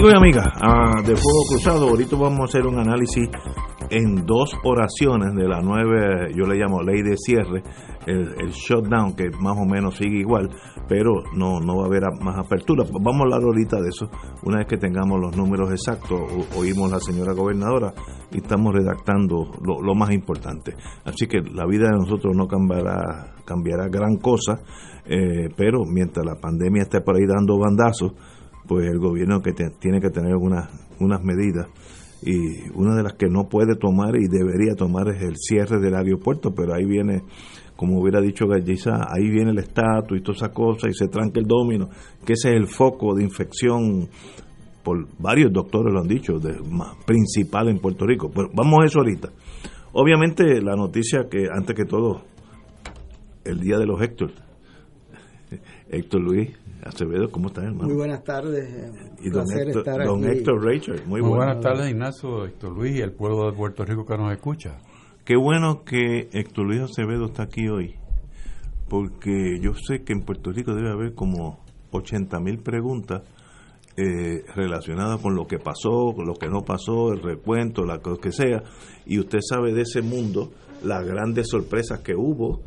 Amigos y amigas ah, de Fuego Cruzado, ahorita vamos a hacer un análisis en dos oraciones de la nueva, yo le llamo ley de cierre, el, shutdown, que más o menos sigue igual, pero no, no va a haber más apertura. Vamos a hablar ahorita de eso, una vez que tengamos los números exactos, oímos a la señora gobernadora y estamos redactando lo, más importante. Así que la vida de nosotros no cambiará, cambiará gran cosa, eh, pero mientras la pandemia esté por ahí dando bandazos, pues el gobierno que tiene que tener unas, unas medidas y una de las que no puede tomar y debería tomar es el cierre del aeropuerto, pero ahí viene, como hubiera dicho Galliza, ahí viene el estatus y todas esas cosas y se tranca el domino, que ese es el foco de infección, por varios doctores lo han dicho, de, principal en Puerto Rico. Pero vamos a eso ahorita. Obviamente la noticia que antes que todo, el día de los Héctor, Héctor Luis, Acevedo, ¿cómo estás, hermano? Muy buenas tardes. Y don, Héctor, don Héctor Rachel, muy, muy buenas tardes, Ignacio, Héctor Luis y el pueblo de Puerto Rico que nos escucha. Qué bueno que Héctor Luis Acevedo está aquí hoy, porque yo sé que en Puerto Rico debe haber como 80 mil preguntas eh, relacionadas con lo que pasó, con lo que no pasó, el recuento, la cosa que sea, y usted sabe de ese mundo las grandes sorpresas que hubo.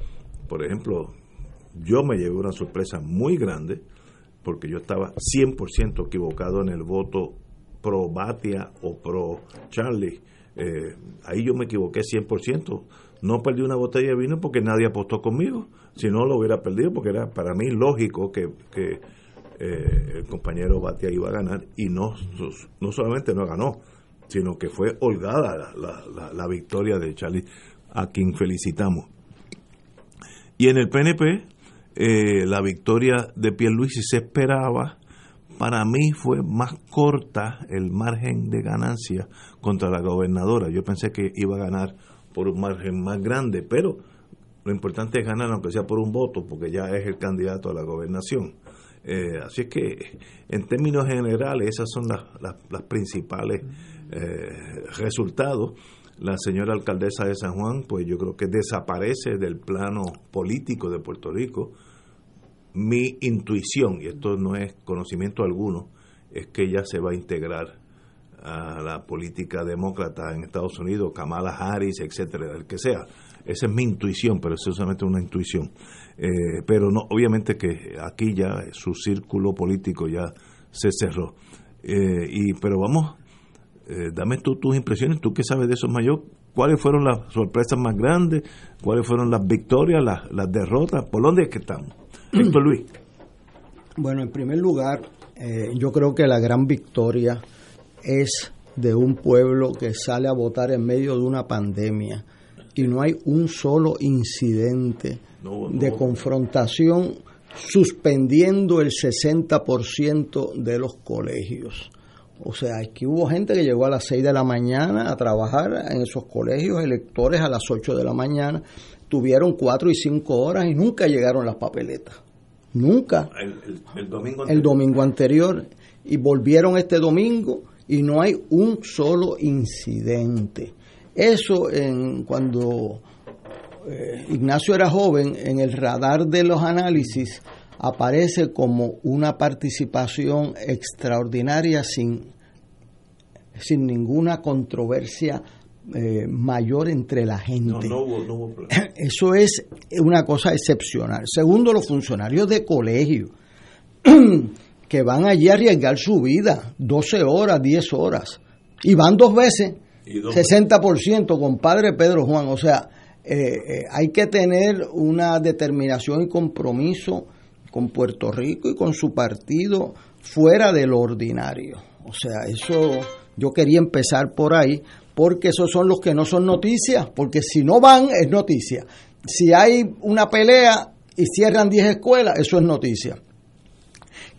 Por ejemplo, yo me llevé una sorpresa muy grande porque yo estaba 100% equivocado en el voto pro Batia o pro Charlie. Eh, ahí yo me equivoqué 100%. No perdí una botella de vino porque nadie apostó conmigo. Si no, lo hubiera perdido porque era para mí lógico que, que eh, el compañero Batia iba a ganar y no, no solamente no ganó, sino que fue holgada la, victoria de Charlie, a quien felicitamos. Y en el PNP, eh, la victoria de Pierluisi se esperaba, para mí fue más corta el margen de ganancia contra la gobernadora. Yo pensé que iba a ganar por un margen más grande, pero lo importante es ganar aunque sea por un voto, porque ya es el candidato a la gobernación. Eh, así es que en términos generales esas son las, las, principales eh, resultados. La señora alcaldesa de San Juan, pues yo creo que desaparece del plano político de Puerto Rico mi intuición, y esto no es conocimiento alguno, es que ella se va a integrar a la política demócrata en Estados Unidos, Kamala Harris, etcétera, el que sea. Esa es mi intuición, pero es solamente una intuición. Eh, pero no, obviamente que aquí ya su círculo político ya se cerró. Eh, y pero vamos, eh, dame tú tus impresiones, tú que sabes de eso mayor, ¿cuáles fueron las sorpresas más grandes? ¿Cuáles fueron las victorias, las, las derrotas? ¿Por dónde es que estamos? Luis. Bueno, en primer lugar, eh, yo creo que la gran victoria es de un pueblo que sale a votar en medio de una pandemia y no hay un solo incidente de confrontación suspendiendo el 60% de los colegios. O sea, aquí hubo gente que llegó a las 6 de la mañana a trabajar en esos colegios, electores a las 8 de la mañana, tuvieron 4 y 5 horas y nunca llegaron las papeletas. Nunca. El, domingo, el domingo anterior. Y volvieron este domingo y no hay un solo incidente. Eso en cuando eh, Ignacio era joven, en el radar de los análisis aparece como una participación extraordinaria sin, sin ninguna controversia eh, mayor entre la gente. Eso es una cosa excepcional. Segundo, los funcionarios de colegio que van allí a arriesgar su vida, 12 horas, 10 horas, y van dos veces, 60%, compadre Pedro Juan. O sea, eh, eh, hay que tener una determinación y compromiso con Puerto Rico y con su partido fuera del ordinario. O sea, eso yo quería empezar por ahí porque esos son los que no son noticias, porque si no van es noticia. Si hay una pelea y cierran 10 escuelas, eso es noticia.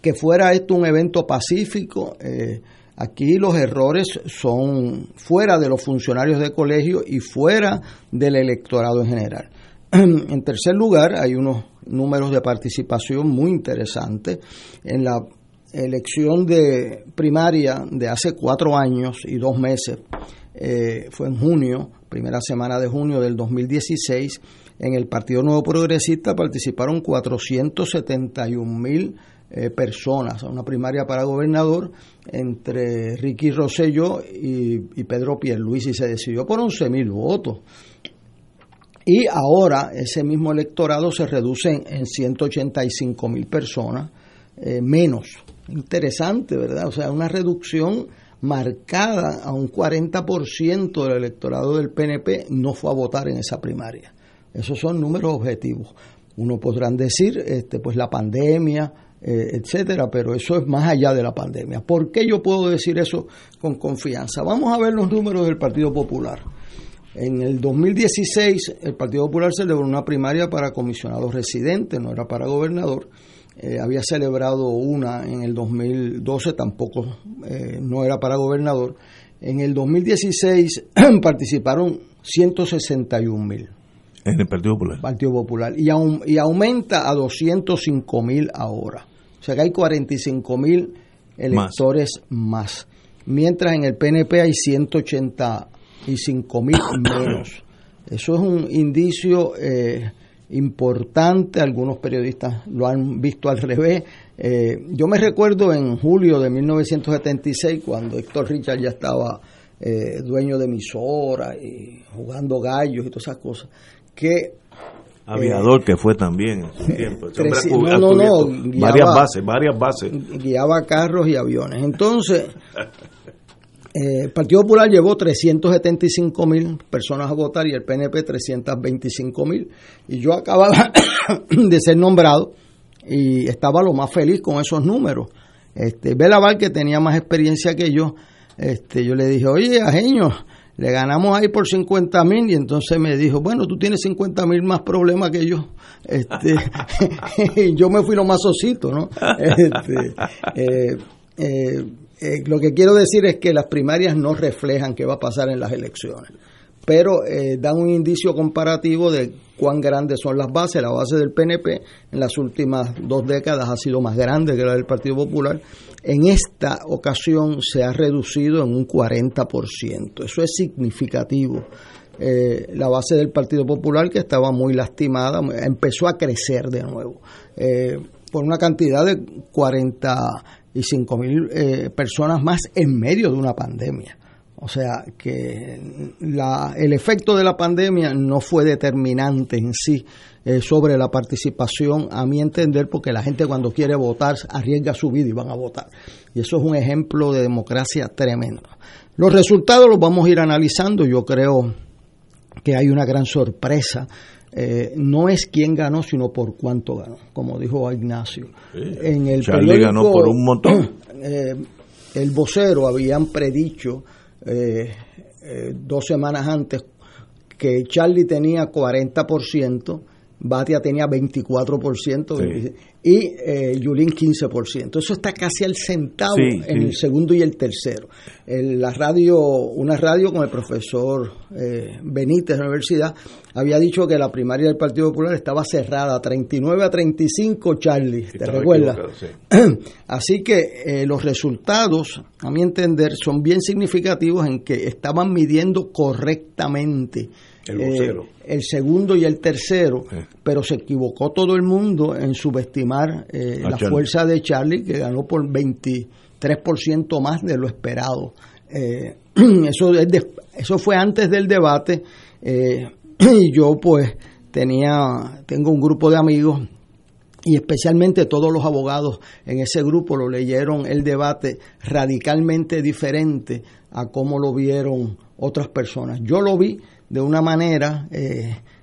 Que fuera esto un evento pacífico, eh, aquí los errores son fuera de los funcionarios de colegio y fuera del electorado en general. En tercer lugar, hay unos números de participación muy interesantes. En la elección de primaria de hace cuatro años y dos meses, eh, fue en junio, primera semana de junio del 2016, en el Partido Nuevo Progresista participaron 471 mil eh, personas, una primaria para gobernador entre Ricky Rosselló y, y Pedro Pierluisi. Se decidió por 11 mil votos. Y ahora ese mismo electorado se reduce en, 185 mil personas eh, menos. Interesante, ¿verdad? O sea, una reducción marcada a un 40% del electorado del PNP no fue a votar en esa primaria. Esos son números objetivos. Uno podrán decir, este, pues la pandemia, eh, etcétera, pero eso es más allá de la pandemia. ¿Por qué yo puedo decir eso con confianza? Vamos a ver los números del Partido Popular. En el 2016 el Partido Popular celebró una primaria para comisionados residentes, no era para gobernador. Eh, había celebrado una en el 2012, tampoco eh, no era para gobernador. En el 2016 participaron 161 mil. En el Partido Popular. Partido Popular. Y, y aumenta a 205 mil ahora. O sea que hay 45 mil electores más. Mientras en el PNP hay 180 y 5 mil menos. Eso es un indicio eh, importante, algunos periodistas lo han visto al revés. Eh, yo me recuerdo en julio de 1976, cuando Héctor Richard ya estaba eh, dueño de emisora y jugando gallos y todas esas cosas, que aviador que fue también en su tiempo. no, no, no, varias bases, varias bases. Guiaba carros y aviones. Entonces, Eh, el Partido Popular llevó 375 mil personas a votar y el PNP 325 mil. Y yo acababa de ser nombrado y estaba lo más feliz con esos números. Este, Bela que tenía más experiencia que yo, este, yo le dije, oye, Ajeño, le ganamos ahí por 50 mil y entonces me dijo, bueno, tú tienes 50 mil más problemas que yo. Este, yo me fui lo más osito, ¿no? Este, eh, eh, eh, lo que quiero decir es que las primarias no reflejan qué va a pasar en las elecciones, pero eh, dan un indicio comparativo de cuán grandes son las bases. La base del PNP en las últimas dos décadas ha sido más grande que la del Partido Popular. En esta ocasión se ha reducido en un 40%. Eso es significativo. Eh, la base del Partido Popular, que estaba muy lastimada, empezó a crecer de nuevo. por una cantidad de 40 y 5.000 mil eh, personas más en medio de una pandemia. O sea que el efecto de la pandemia no fue determinante en sí eh, sobre la participación, a mi entender, porque la gente cuando quiere votar arriesga su vida y van a votar. Y eso es un ejemplo de democracia tremendo. Los resultados los vamos a ir analizando. Yo creo que hay una gran sorpresa eh, no es quién ganó, sino por cuánto ganó, como dijo Ignacio. en el Charlie ganó por un montón. Eh, el vocero habían predicho eh, dos semanas antes que Charlie tenía 40%, Batia tenía 24%, y eh, Yulín 15%. Eso está casi al centavo en el segundo y el tercero. la radio, una radio con el profesor eh, Benítez de la universidad había dicho que la primaria del Partido Popular estaba cerrada, 39 a 35, Charlie, ¿te recuerdas? Así que eh, los resultados, a mi entender, son bien significativos en que estaban midiendo correctamente el, el segundo y el tercero, pero se equivocó todo el mundo en subestimar eh, la fuerza de Charlie, que ganó por 23% más de lo esperado. Eh, eso, eso fue antes del debate eh, y yo pues tenía, tengo un grupo de amigos y especialmente todos los abogados en ese grupo lo leyeron el debate radicalmente diferente a cómo lo vieron otras personas. Yo lo vi de una manera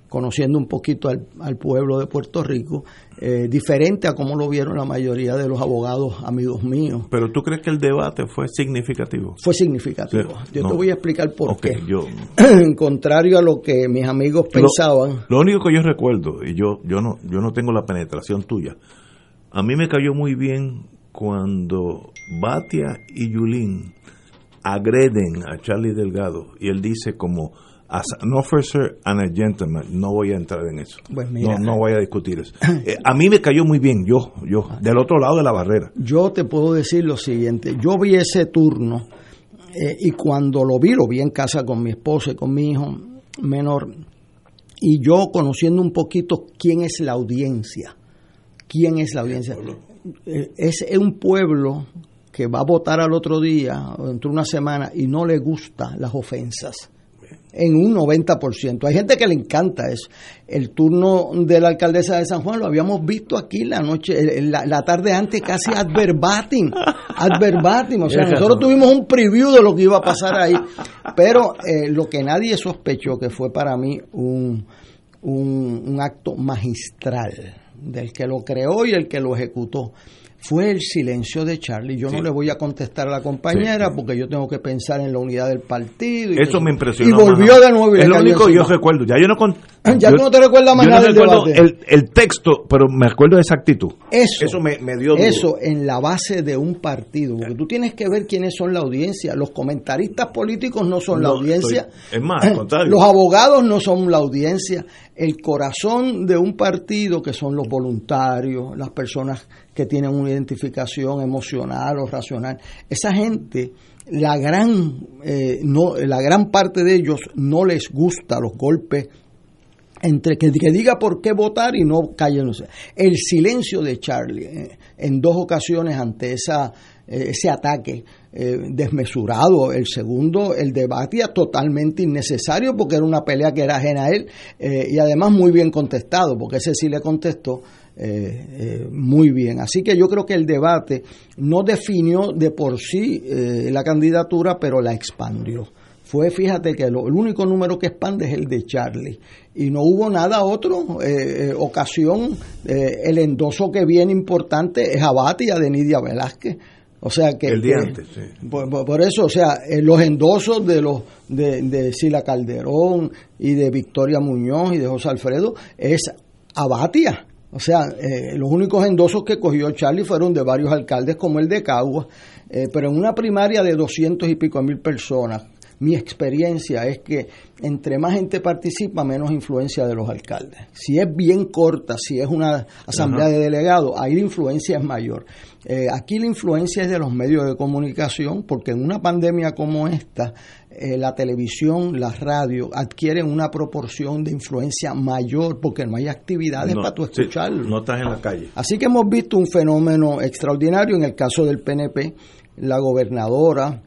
conociendo un poquito al, al pueblo de Puerto Rico, eh, diferente a como lo vieron la mayoría de los abogados amigos míos. Pero tú crees que el debate fue significativo? Fue significativo. Sí, yo no. te voy a explicar por qué. yo- en contrario a lo que mis amigos pensaban, Lo único que yo recuerdo, y yo, yo, no, yo no tengo la penetración tuya, a mí me cayó muy bien cuando Batia y Yulín agreden a Charlie Delgado y él dice como as an officer and a gentleman, no voy a entrar en eso. Pues mira. no, no voy a discutir eso. Eh, a mí me cayó muy bien, yo, yo, del otro lado de la barrera. yo te puedo decir lo siguiente. Yo vi ese turno eh, y cuando lo vi, lo vi en casa con mi esposa y con mi hijo menor. Y yo conociendo un poquito quién es la audiencia. ¿Quién es la audiencia? Eh, Es un pueblo que va a votar al otro día o dentro de una semana y no le gustan las ofensas. En un 90%. Hay gente que le encanta eso. El turno de la alcaldesa de San Juan lo habíamos visto aquí la noche, la, la tarde antes, casi ad verbatim. Ad verbatim. O sea, nosotros tuvimos un preview de lo que iba a pasar ahí. Pero eh, lo que nadie sospechó que fue para mí un, un, un acto magistral del que lo creó y el que lo ejecutó fue el silencio de Charlie. Yo Sí. no le voy a contestar a la compañera Sí. porque yo tengo que pensar en la unidad del partido. y Eso me impresionó. Y volvió de nuevo. y es lo único que yo recuerdo. Ya yo no con- Ya yo- tú no te recuerdas más yo no nada del recuerdo debate. el, el texto, pero me acuerdo de esa actitud. Eso, Eso me, me dio duro. Eso en la base de un partido, porque tú tienes que ver quiénes son la audiencia. Los comentaristas políticos no son la audiencia. estoy- es más, al contrario. Los abogados no son la audiencia. El corazón de un partido que son los voluntarios, las personas que tienen una identificación emocional o racional. Esa gente, la gran, eh, no, la gran parte de ellos no les gusta los golpes entre que, que diga por qué votar y no cállense. El silencio de Charlie eh, en dos ocasiones ante esa, eh, ese ataque eh, desmesurado. El segundo, el debate era totalmente innecesario porque era una pelea que era ajena a él eh, y además muy bien contestado, porque ese sí le contestó. eh, eh, muy bien. Así que yo creo que el debate no definió de por sí eh, la candidatura, pero la expandió fue, fíjate que lo- el único número que expande es el de Charlie. Y no hubo nada otro ocasión. el endoso que viene importante es a Bati y a Denidia Velázquez. O sea que. El día antes, sí. por, eso, o sea, eh, los endosos de los de, de Sila Calderón y de Victoria Muñoz y de José Alfredo es a Batia. O sea, eh, los únicos endosos que cogió Charlie fueron de varios alcaldes como el de Caguas, eh, pero en una primaria de doscientos y pico mil personas, mi experiencia es que entre más gente participa, menos influencia de los alcaldes. Si es bien corta, si es una asamblea de delegados, ahí la influencia es mayor. Eh, aquí la influencia es de los medios de comunicación, porque en una pandemia como esta, eh, la televisión, la radio adquieren una proporción de influencia mayor, porque no hay actividades No, para tú sí, escucharlo. no estás en la calle. Así que hemos visto un fenómeno extraordinario en el caso del PNP, la gobernadora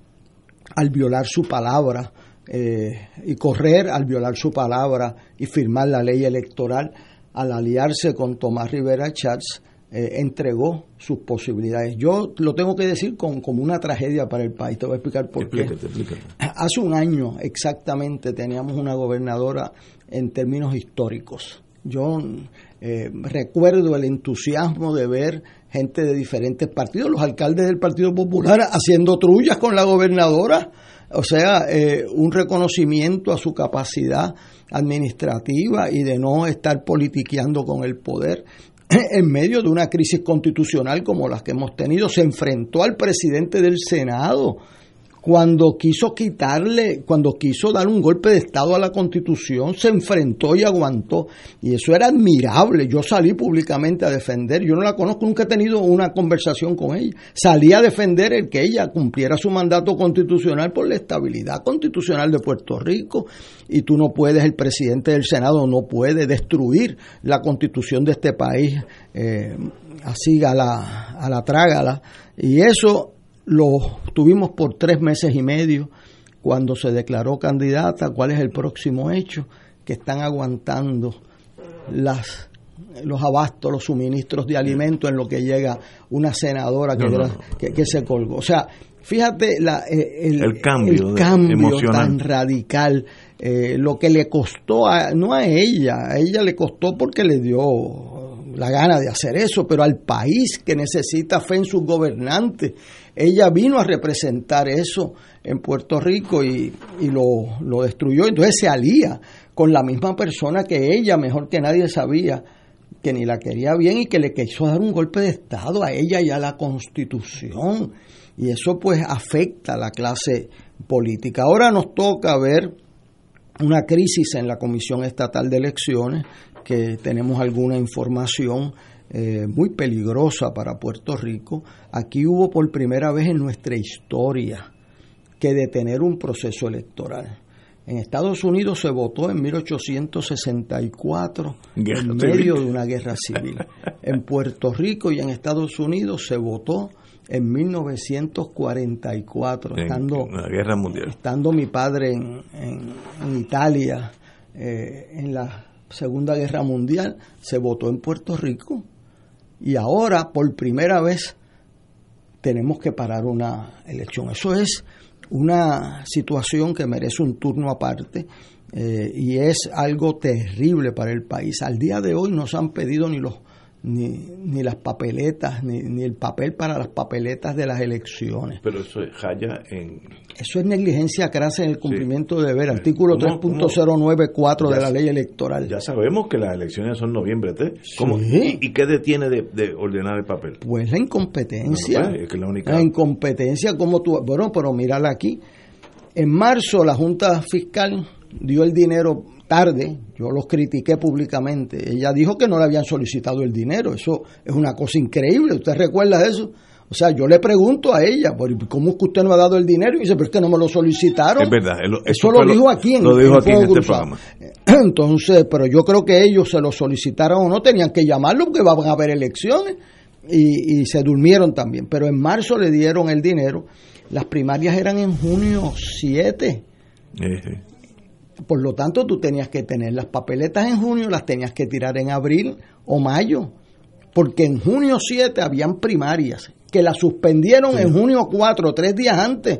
al violar su palabra eh, y correr al violar su palabra y firmar la ley electoral, al aliarse con Tomás Rivera Chats, eh, entregó sus posibilidades. Yo lo tengo que decir con, como una tragedia para el país. Te voy a explicar por qué. Explícate, explícate. Hace un año exactamente teníamos una gobernadora en términos históricos. Yo eh, recuerdo el entusiasmo de ver gente de diferentes partidos, los alcaldes del Partido Popular haciendo trullas con la gobernadora, o sea, eh, un reconocimiento a su capacidad administrativa y de no estar politiqueando con el poder en medio de una crisis constitucional como las que hemos tenido, se enfrentó al presidente del Senado cuando quiso quitarle, cuando quiso dar un golpe de Estado a la Constitución, se enfrentó y aguantó. Y eso era admirable. Yo salí públicamente a defender, yo no la conozco, nunca he tenido una conversación con ella. Salí a defender el que ella cumpliera su mandato constitucional por la estabilidad constitucional de Puerto Rico. Y tú no puedes, el presidente del Senado no puede destruir la constitución de este país eh, así a la, a la trágala. Y eso lo tuvimos por tres meses y medio cuando se declaró candidata. ¿Cuál es el próximo hecho? Que están aguantando las los abastos, los suministros de alimentos en lo que llega una senadora que, No, no, gra- no. que, que se colgó. O sea, fíjate la, eh, el, El cambio el cambio tan radical, eh, lo que le costó, a, no a ella, a ella le costó porque le dio la gana de hacer eso, pero al país que necesita fe en sus gobernantes. Ella vino a representar eso en Puerto Rico y, y lo, lo destruyó. Entonces se alía con la misma persona que ella, mejor que nadie sabía, que ni la quería bien y que le quiso dar un golpe de Estado a ella y a la Constitución. Y eso pues afecta a la clase política. Ahora nos toca ver una crisis en la Comisión Estatal de Elecciones, que tenemos alguna información eh, muy peligrosa para Puerto Rico. Aquí hubo por primera vez en nuestra historia que detener un proceso electoral. En Estados Unidos se votó en 1864 Guerra en civil. medio de una guerra civil. En Puerto Rico y en Estados Unidos se votó en 1944, En estando la guerra mundial. estando mi padre en, en- en Italia eh, en la Segunda Guerra Mundial, se votó en Puerto Rico y ahora por primera vez tenemos que parar una elección. Eso es una situación que merece un turno aparte eh, y es algo terrible para el país. Al día de hoy no se han pedido ni los ni, ni las papeletas, ni, ni el papel para las papeletas de las elecciones. Pero eso es Jaya en... Eso es negligencia crasa en el cumplimiento de deber. Artículo ¿Cómo- cómo? 3.094 de la ley electoral. Ya sabemos que las elecciones son noviembre 3. ¿Cómo? Sí. ¿Y, y qué detiene de, de ordenar el papel? Pues la incompetencia. Pues, es que la única- La incompetencia, como tú. Bueno, pero mírala aquí. En marzo la Junta Fiscal dio el dinero tarde. Yo los critiqué públicamente. Ella dijo que no le habían solicitado el dinero. Eso es una cosa increíble. ¿Usted recuerda eso? O sea, yo le pregunto a ella, "¿Por- ¿cómo es que usted no ha dado el dinero? Y dice, pero es que no me lo solicitaron. Es verdad, Eso, eso lo dijo aquí en, lo dijo en aquí en este Cruzado. Entonces, pero yo creo que ellos se lo solicitaron o no, tenían que llamarlo porque van a haber elecciones y, y se durmieron también. Pero en marzo le dieron el dinero. Las primarias eran en junio 7. Eh, eh. Por lo tanto, tú tenías que tener las papeletas en junio, las tenías que tirar en abril o mayo. Porque en junio 7 habían primarias que las suspendieron en junio 4, tres días antes.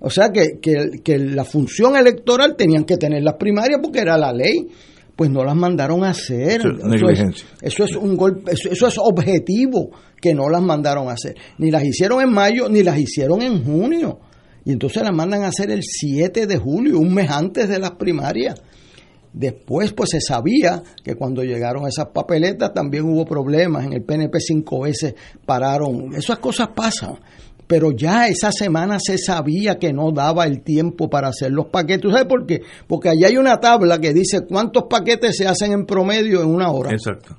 O sea que, que, que la función electoral tenían que tener las primarias porque era la ley. Pues no las mandaron a hacer. Eso es, eso es un golpe, eso, eso es objetivo que no las mandaron a hacer. Ni las hicieron en mayo, ni las hicieron en junio. Y entonces las mandan a hacer el 7 de julio, un mes antes de las primarias. Después, pues se sabía que cuando llegaron esas papeletas también hubo problemas. En el PNP cinco veces pararon. Esas cosas pasan. Pero ya esa semana se sabía que no daba el tiempo para hacer los paquetes. ¿Sabes por qué? Porque allá hay una tabla que dice cuántos paquetes se hacen en promedio en una hora. Exacto.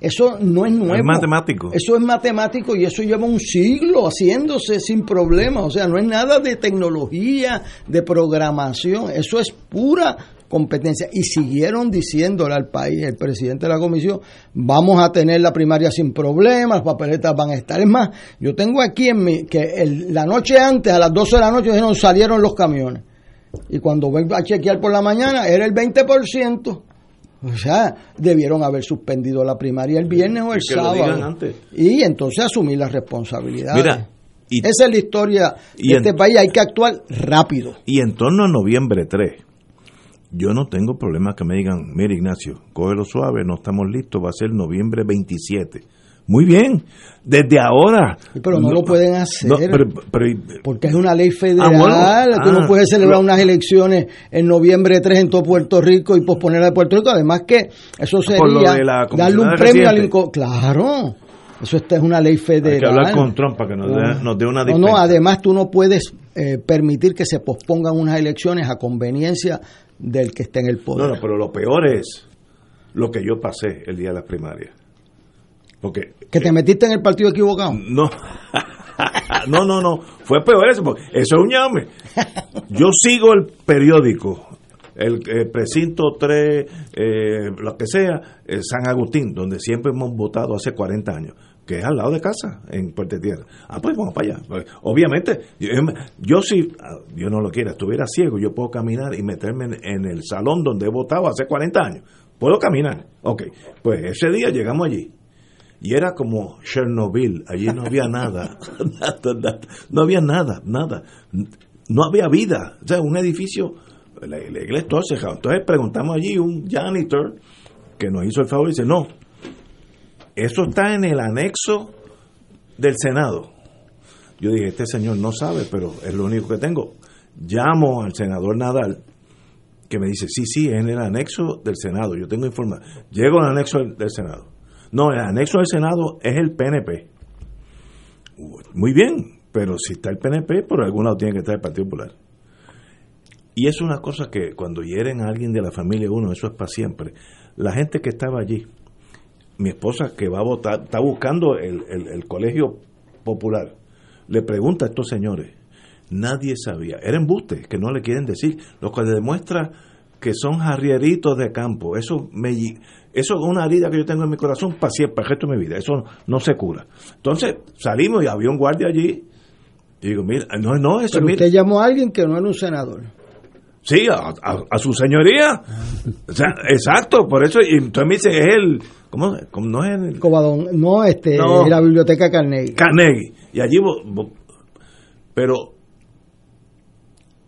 Eso no es nuevo. Es matemático. Eso es matemático y eso lleva un siglo haciéndose sin problema. O sea, no es nada de tecnología, de programación. Eso es pura competencia. Y siguieron diciéndole al país, el presidente de la comisión, vamos a tener la primaria sin problemas, las papeletas van a estar. Es más, yo tengo aquí en mi, que el- la noche antes, a las 12 de la noche, dijeron, salieron los camiones. Y cuando vengo a chequear por la mañana, era el 20%. O sea, debieron haber suspendido la primaria el viernes o el que sábado. antes. Y entonces asumir las responsabilidades. Mira, y- esa es la historia y de en- este país. Hay que actuar rápido. Y en torno a noviembre 3, yo no tengo problema que me digan, mire Ignacio, cógelo suave, no estamos listos, va a ser noviembre 27. Muy bien, desde ahora. Pero no lo pueden hacer. No, pero- pero- Porque es una ley federal. Ah, bueno. Tú no Ah, puedes celebrar unas elecciones en noviembre 3 en todo Puerto Rico y posponerla de Puerto Rico. Además que eso lo sería darle un premio al inco- Claro. Eso esta es una ley federal. hay que hablar con Trump para que nos dé, Ah. nos dé una No, no, además tú no puedes eh, permitir que se pospongan unas elecciones a conveniencia del que esté en el No, poder. no, pero lo peor es lo que yo pasé el día de las primarias. Porque Que te metiste en el partido equivocado. No, no, no, no, fue peor eso, porque eso es un llame. Yo sigo el periódico, el, eh, precinto 3, eh, lo que sea, eh, San Agustín, donde siempre hemos votado hace 40 años, que es al lado de casa, en Puerto Tierra. Ah, pues vamos para allá. Pues, obviamente, yo, yo si, ah, Dios no lo quiera, estuviera ciego, yo puedo caminar y meterme en, en el salón donde he votado hace 40 años. Puedo caminar. Ok, pues ese día llegamos allí y era como Chernobyl, allí no había nada, no había nada, nada, no había vida, o sea, un edificio, la, iglesia todo cerrado. Entonces preguntamos allí un janitor que nos hizo el favor y dice, no, eso está en el anexo del Senado. Yo dije, este señor no sabe, pero es lo único que tengo. Llamo al senador Nadal, que me dice, sí, sí, es en el anexo del Senado, yo tengo información. Llego al anexo del Senado no, el anexo del Senado es el PNP. Muy bien, pero si está el PNP, por algún lado tiene que estar el Partido Popular. Y es una cosa que cuando hieren a alguien de la familia uno, eso es para siempre. La gente que estaba allí, mi esposa que va a votar, está buscando el, el colegio popular, le pregunta a estos señores, nadie sabía, era embuste, que no le quieren decir, lo que demuestra que son jarrieritos de campo, eso me, eso es una herida que yo tengo en mi corazón para siempre, el resto de mi vida. Eso no se cura. Entonces salimos y había un guardia allí. Y digo, mira, no, no, eso Pero usted llamó a alguien que no era un senador. Sí, a, su señoría. O sea, exacto, por eso. Y entonces me dice, es el. ¿Cómo, no es el. Cobadón, no, este, la biblioteca Carnegie. Carnegie. Y allí. Pero.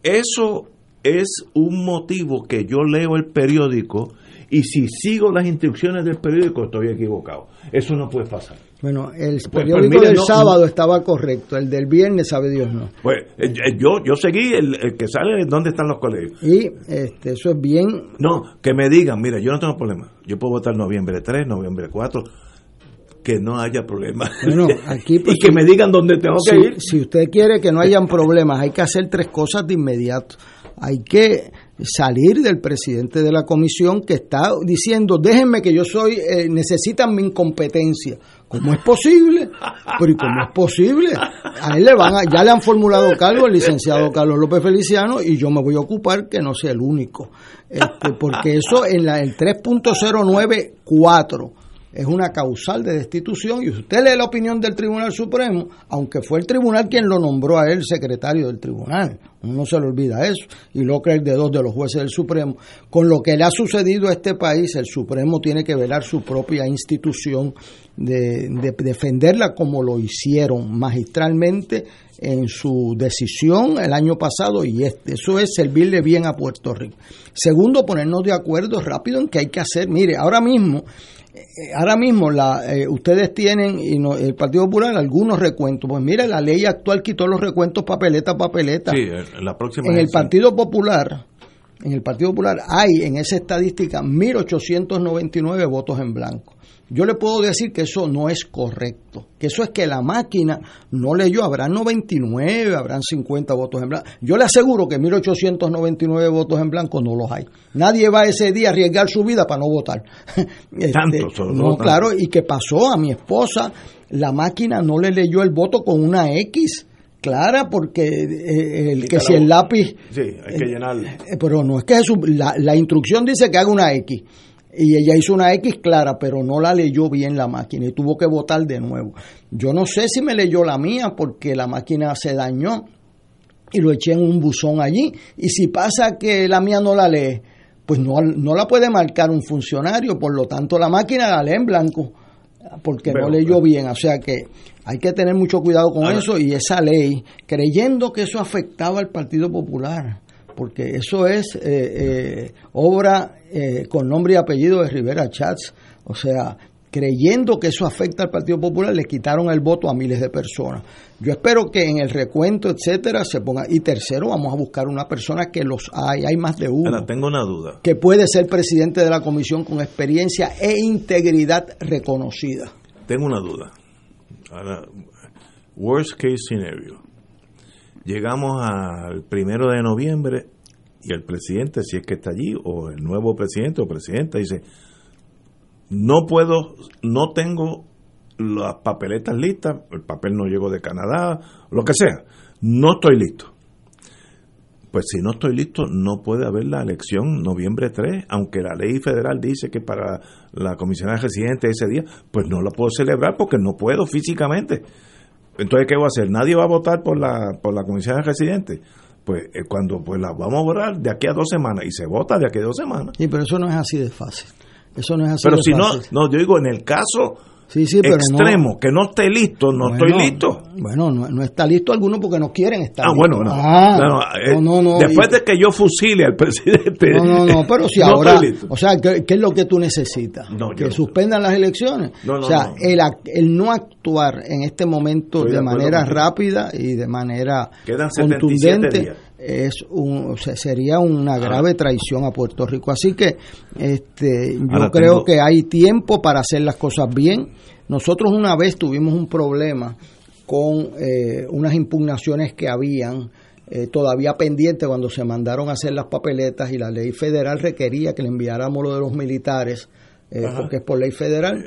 Eso es un motivo que yo leo el periódico y si sigo las instrucciones del periódico estoy equivocado. Eso no puede pasar. Bueno, el pues, pues, periódico del sábado estaba correcto, el del viernes sabe Dios no. Pues eh, eh, yo yo seguí el, que sale dónde están los colegios. Y este, eso es bien. No, que me digan, mira, yo no tengo problema. Yo puedo votar noviembre 3, noviembre 4 que no haya problemas. Bueno, aquí pues, y que me digan dónde tengo que ir. Si usted quiere que no hayan problemas, hay que hacer tres cosas de inmediato. Hay que salir del presidente de la comisión que está diciendo, déjenme que yo soy, eh, necesitan mi incompetencia. ¿Cómo es posible? Pero ¿y cómo es posible? A él le van a, ya le han formulado cargo el licenciado Carlos López Feliciano y yo me voy a ocupar que no sea el único. Este, porque eso en la, el 3.094 es una causal de destitución y usted lee la opinión del Tribunal Supremo, aunque fue el tribunal quien lo nombró a él secretario del tribunal, no se le olvida eso, y lo cree el de dos de los jueces del Supremo, con lo que le ha sucedido a este país, el Supremo tiene que velar su propia institución, de, defenderla como lo hicieron magistralmente en su decisión el año pasado y este, eso es servirle bien a Puerto Rico. Segundo, ponernos de acuerdo rápido en qué hay que hacer. Mire, ahora mismo eh, ahora mismo la, eh, ustedes tienen, y el Partido Popular, algunos recuentos. Pues mira, la ley actual quitó los recuentos papeleta a papeleta. Sí, la próxima. En el Partido Popular, en el Partido Popular hay en esa estadística 1.899 votos en blanco. Yo le puedo decir que eso no es correcto, que eso es que la máquina no leyó, habrán 99, habrán 50 votos en blanco. Yo le aseguro que 1899 votos en blanco no los hay. Nadie va ese día a arriesgar su vida para no votar. Este, no, claro, y que pasó a mi esposa, la máquina no le leyó el voto con una X clara porque eh, el, que si el lápiz sí hay que llenarlo eh, pero no es que la, la instrucción dice que haga una X y ella hizo una X clara, pero no la leyó bien la máquina y tuvo que votar de nuevo. Yo no sé si me leyó la mía porque la máquina se dañó y lo eché en un buzón allí. Y si pasa que la mía no la lee, pues no, no la puede marcar un funcionario, por lo tanto la máquina la lee en blanco porque no leyó bien. O sea que hay que tener mucho cuidado con eso y esa ley, creyendo que eso afectaba al Partido Popular porque eso es eh, eh, obra eh, con nombre y apellido de Rivera Chats. O sea, creyendo que eso afecta al Partido Popular, le quitaron el voto a miles de personas. Yo espero que en el recuento, etcétera, se ponga. Y tercero, vamos a buscar una persona que los hay, hay más de uno. Ahora, tengo una duda. Que puede ser presidente de la comisión con experiencia e integridad reconocida. Tengo una duda. Ahora, worst case scenario llegamos al primero de noviembre y el presidente, si es que está allí, o el nuevo presidente o presidenta, dice, no puedo, no tengo las papeletas listas, el papel no llegó de Canadá, lo que sea, no estoy listo. Pues si no estoy listo, no puede haber la elección noviembre 3, aunque la ley federal dice que para la comisionada residente ese día, pues no la puedo celebrar porque no puedo físicamente. Entonces, ¿qué voy a hacer? ¿Nadie va a votar por la, por la comisión de residentes? Pues eh, cuando pues la vamos a votar de aquí a dos semanas y se vota de aquí a dos semanas. Sí, pero eso no es así de fácil. Eso no es así pero si fácil. no, no, yo digo, en el caso extremo, que no esté listo, no estoy listo. Bueno, no, está listo alguno porque no quieren estar ah, Bueno, ah, eh, no, no, Después de que yo fusile al presidente. No, no, no, pero si ahora. O sea, ¿qué, es lo que tú necesitas? que suspendan las elecciones. o sea, El, el no actuar en este momento de, manera rápida y de manera contundente es un, sería una grave traición a Puerto Rico. Así que este, yo creo que hay tiempo para hacer las cosas bien. Nosotros una vez tuvimos un problema con eh, unas impugnaciones que habían eh, todavía pendientes cuando se mandaron a hacer las papeletas y la ley federal requería que le enviáramos lo de los militares, eh, porque es por ley federal.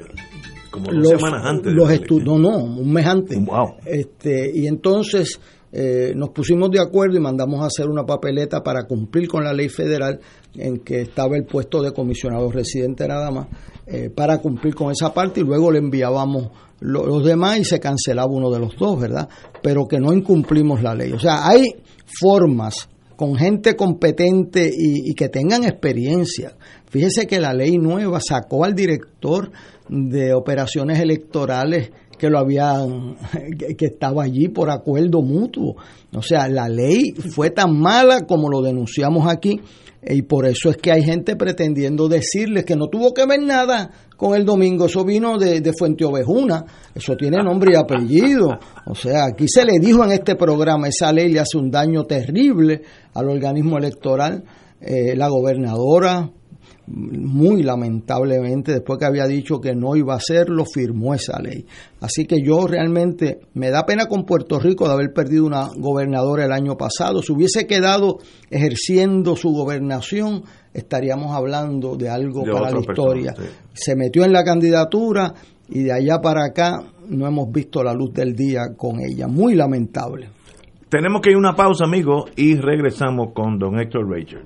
Como dos semanas antes. Los no, no, un mes antes. Este, y entonces eh, nos pusimos de acuerdo y mandamos a hacer una papeleta para cumplir con la ley federal en que estaba el puesto de comisionado residente nada más, eh, para cumplir con esa parte y luego le enviábamos los demás y se cancelaba uno de los dos, ¿verdad? Pero que no incumplimos la ley. O sea, hay formas con gente competente y, y que tengan experiencia. Fíjese que la ley nueva sacó al director de operaciones electorales que lo habían que estaba allí por acuerdo mutuo. O sea, la ley fue tan mala como lo denunciamos aquí y por eso es que hay gente pretendiendo decirles que no tuvo que ver nada con el domingo, eso vino de, de Fuente Ovejuna, eso tiene nombre y apellido. O sea, aquí se le dijo en este programa, esa ley le hace un daño terrible al organismo electoral. Eh, la gobernadora muy lamentablemente, después que había dicho que no iba a hacerlo, firmó esa ley. Así que yo realmente me da pena con Puerto Rico de haber perdido una gobernadora el año pasado. Si hubiese quedado ejerciendo su gobernación, estaríamos hablando de algo para la historia. Se metió en la candidatura y de allá para acá no hemos visto la luz del día con ella. Muy lamentable. Tenemos que ir a una pausa, amigos, y regresamos con don Héctor Richard.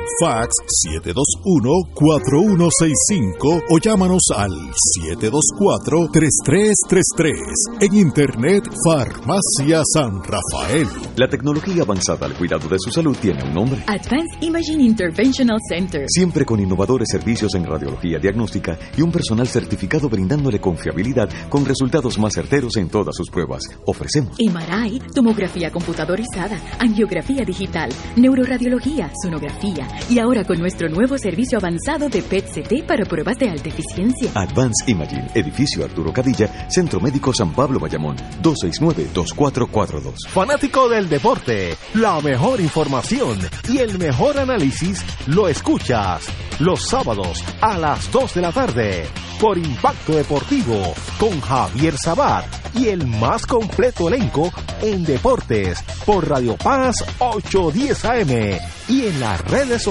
Fax 722 14165 o llámanos al 724-3333. En Internet, Farmacia San Rafael. La tecnología avanzada al cuidado de su salud tiene un nombre. Advanced Imaging Interventional Center. Siempre con innovadores servicios en radiología diagnóstica y un personal certificado brindándole confiabilidad con resultados más certeros en todas sus pruebas. Ofrecemos MRI, tomografía computadorizada, angiografía digital, neuroradiología, sonografía y ahora con nuestro nuevo servicio avanzado de PET-CT para pruebas de alta eficiencia. Advanced Imaging, edificio Arturo Cadilla, Centro Médico San Pablo Bayamón, 269-2442. Fanático del deporte, la mejor información y el mejor análisis lo escuchas los sábados a las 2 de la tarde por Impacto Deportivo con Javier Sabat y el más completo elenco en deportes por Radio Paz 810 AM y en las redes sociales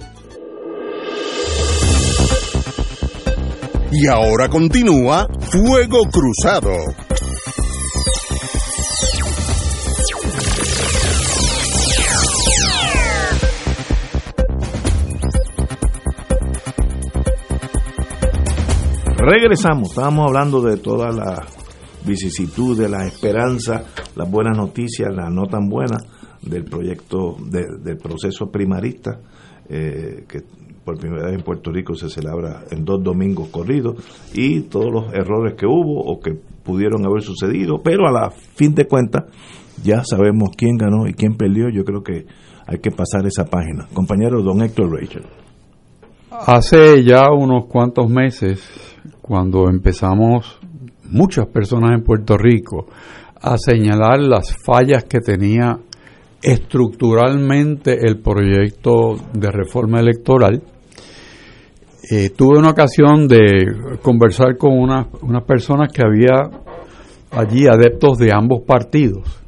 Y ahora continúa Fuego Cruzado. Regresamos, estábamos hablando de todas las vicisitudes, las esperanzas, las buenas noticias, las no tan buenas del proyecto, del proceso primarista, eh, que por primera vez en Puerto Rico se celebra en dos domingos corridos, y todos los errores que hubo o que pudieron haber sucedido, pero a la fin de cuentas ya sabemos quién ganó y quién perdió, yo creo que hay que pasar esa página. Compañero don Héctor Rachel. Hace ya unos cuantos meses, cuando empezamos muchas personas en Puerto Rico a señalar las fallas que tenía estructuralmente el proyecto de reforma electoral, eh, tuve una ocasión de conversar con unas, unas personas que había allí adeptos de ambos partidos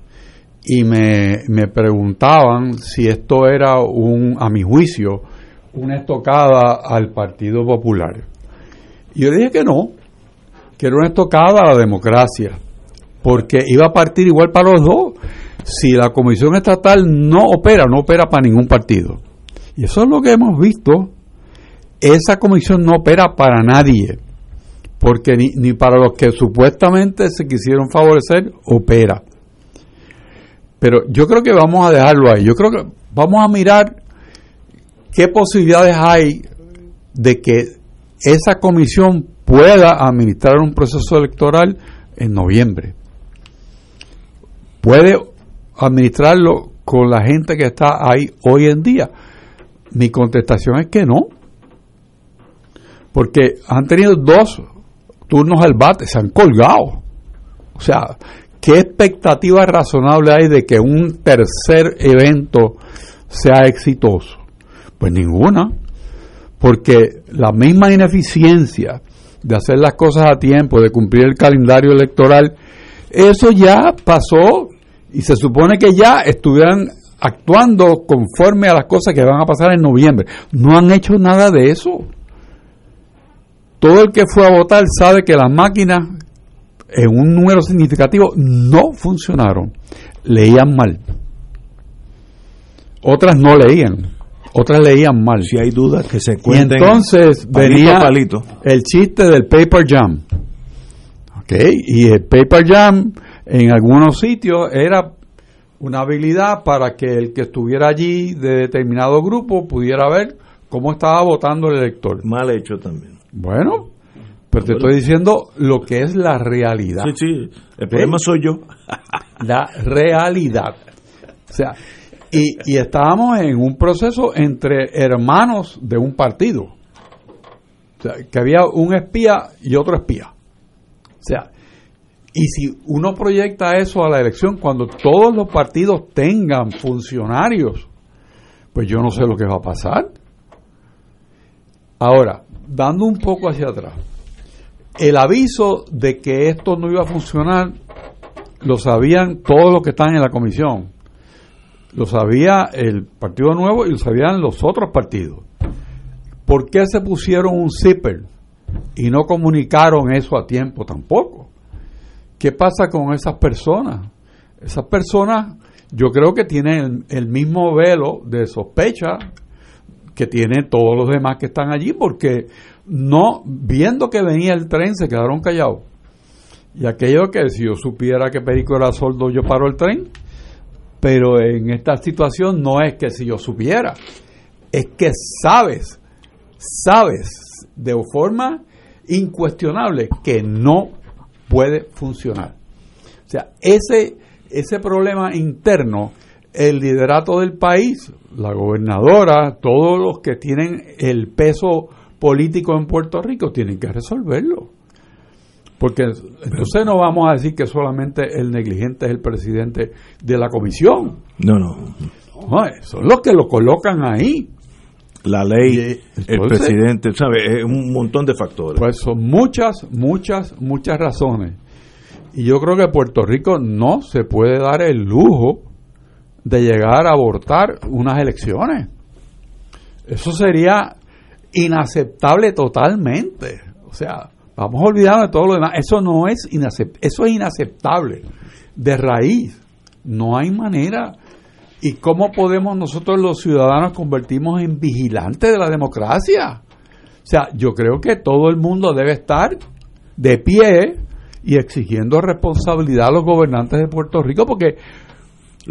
y me, me preguntaban si esto era un, a mi juicio, una estocada al Partido Popular. Yo dije que no, que era una estocada a la democracia, porque iba a partir igual para los dos. Si la Comisión Estatal no opera, no opera para ningún partido. Y eso es lo que hemos visto. Esa comisión no opera para nadie, porque ni, para los que supuestamente se quisieron favorecer, opera. Pero yo creo que vamos a dejarlo ahí. Yo creo que vamos a mirar qué posibilidades hay de que esa comisión pueda administrar un proceso electoral en noviembre. Puede administrarlo con la gente que está ahí hoy en día. Mi contestación es que no. Porque han tenido dos turnos al bate, se han colgado. O sea, ¿qué expectativa razonable hay de que un tercer evento sea exitoso? Pues ninguna, porque la misma ineficiencia de hacer las cosas a tiempo, de cumplir el calendario electoral, eso ya pasó y se supone que ya estuvieran actuando conforme a las cosas que van a pasar en noviembre. No han hecho nada de eso. Todo el que fue a votar sabe que las máquinas en un número significativo no funcionaron. Leían mal. Otras no leían otras leían mal. Si hay dudas que se cuenten. Y entonces venía el chiste del paper jam. ¿Ok? Y el paper jam en algunos sitios era una habilidad para que el que estuviera allí de determinado grupo pudiera ver cómo estaba votando el elector. Mal hecho también. Bueno, pero te estoy diciendo lo que es la realidad. Sí, sí, el problema soy yo. la realidad. O sea, y, estábamos en un proceso entre hermanos de un partido. O sea, que había un espía y otro espía. O sea, y si uno proyecta eso a la elección, cuando todos los partidos tengan funcionarios, pues yo no sé lo que va a pasar. Ahora, dando un poco hacia atrás, el aviso de que esto no iba a funcionar lo sabían todos los que están en la comisión lo sabía el Partido Nuevo y lo sabían los otros partidos. ¿Por qué se pusieron un zipper y no comunicaron eso a tiempo tampoco? ¿Qué pasa con esas personas? Esas personas yo creo que tienen el, mismo velo de sospecha que tienen todos los demás que están allí porque no viendo que venía el tren se quedaron callados. Y aquello que si yo supiera que Perico era soldo yo paro el tren, pero en esta situación no es que si yo supiera, es que sabes, sabes de forma incuestionable que no puede funcionar. O sea, ese, ese problema interno, el liderato del país, la gobernadora, todos los que tienen el peso político en Puerto Rico tienen que resolverlo. Porque entonces no vamos a decir que solamente el negligente es el presidente de la comisión. No, no. son los que lo colocan ahí. La ley, el presidente, ¿sabe? Es un montón de factores. Pues son muchas, muchas, muchas razones. Y yo creo que Puerto Rico no se puede dar el lujo de llegar a abortar unas elecciones. Eso sería inaceptable totalmente. O O sea, vamos a olvidarnos de todo lo demás. Eso no es inaceptable. Eso es inaceptable. De raíz. No hay manera. ¿Y cómo podemos nosotros los ciudadanos convertirnos en vigilantes de la democracia? O sea, yo creo que todo el mundo debe estar de pie y exigiendo responsabilidad a los gobernantes de Puerto Rico porque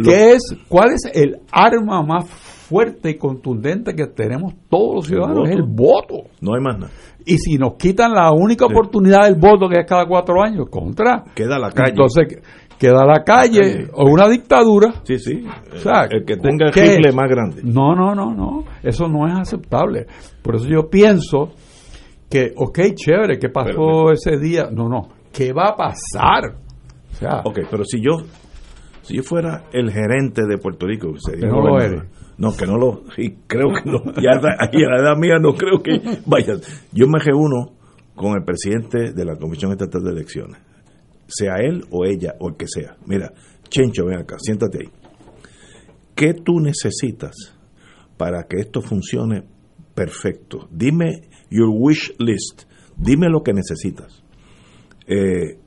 ¿qué es, ¿cuál es el arma más fuerte y contundente que tenemos todos los ciudadanos? Es el voto. No hay más nada. Y si nos quitan la única oportunidad del voto que es cada cuatro años, contra. Queda la calle. Entonces, queda la calle o una dictadura. Sí, sí. O sea, el que tenga el ¿qué rifle más grande. No, no, no, no. Eso no es aceptable. Por eso yo pienso que, ok, chévere, ¿qué pasó Pero- ese día? No, no. ¿Qué va a pasar? O sea, Ok, pero si yo si yo fuera el gerente de Puerto Rico, sería Que no lo eres. No, que no lo, y creo que no, ya a la edad mía no creo que vaya. Yo me reúno con el presidente de la Comisión Estatal de Elecciones, sea él o ella o el que sea. Mira, Chencho, ven acá, siéntate ahí. ¿Qué tú necesitas para que esto funcione perfecto? Dime your wish list, dime lo que necesitas. Eh,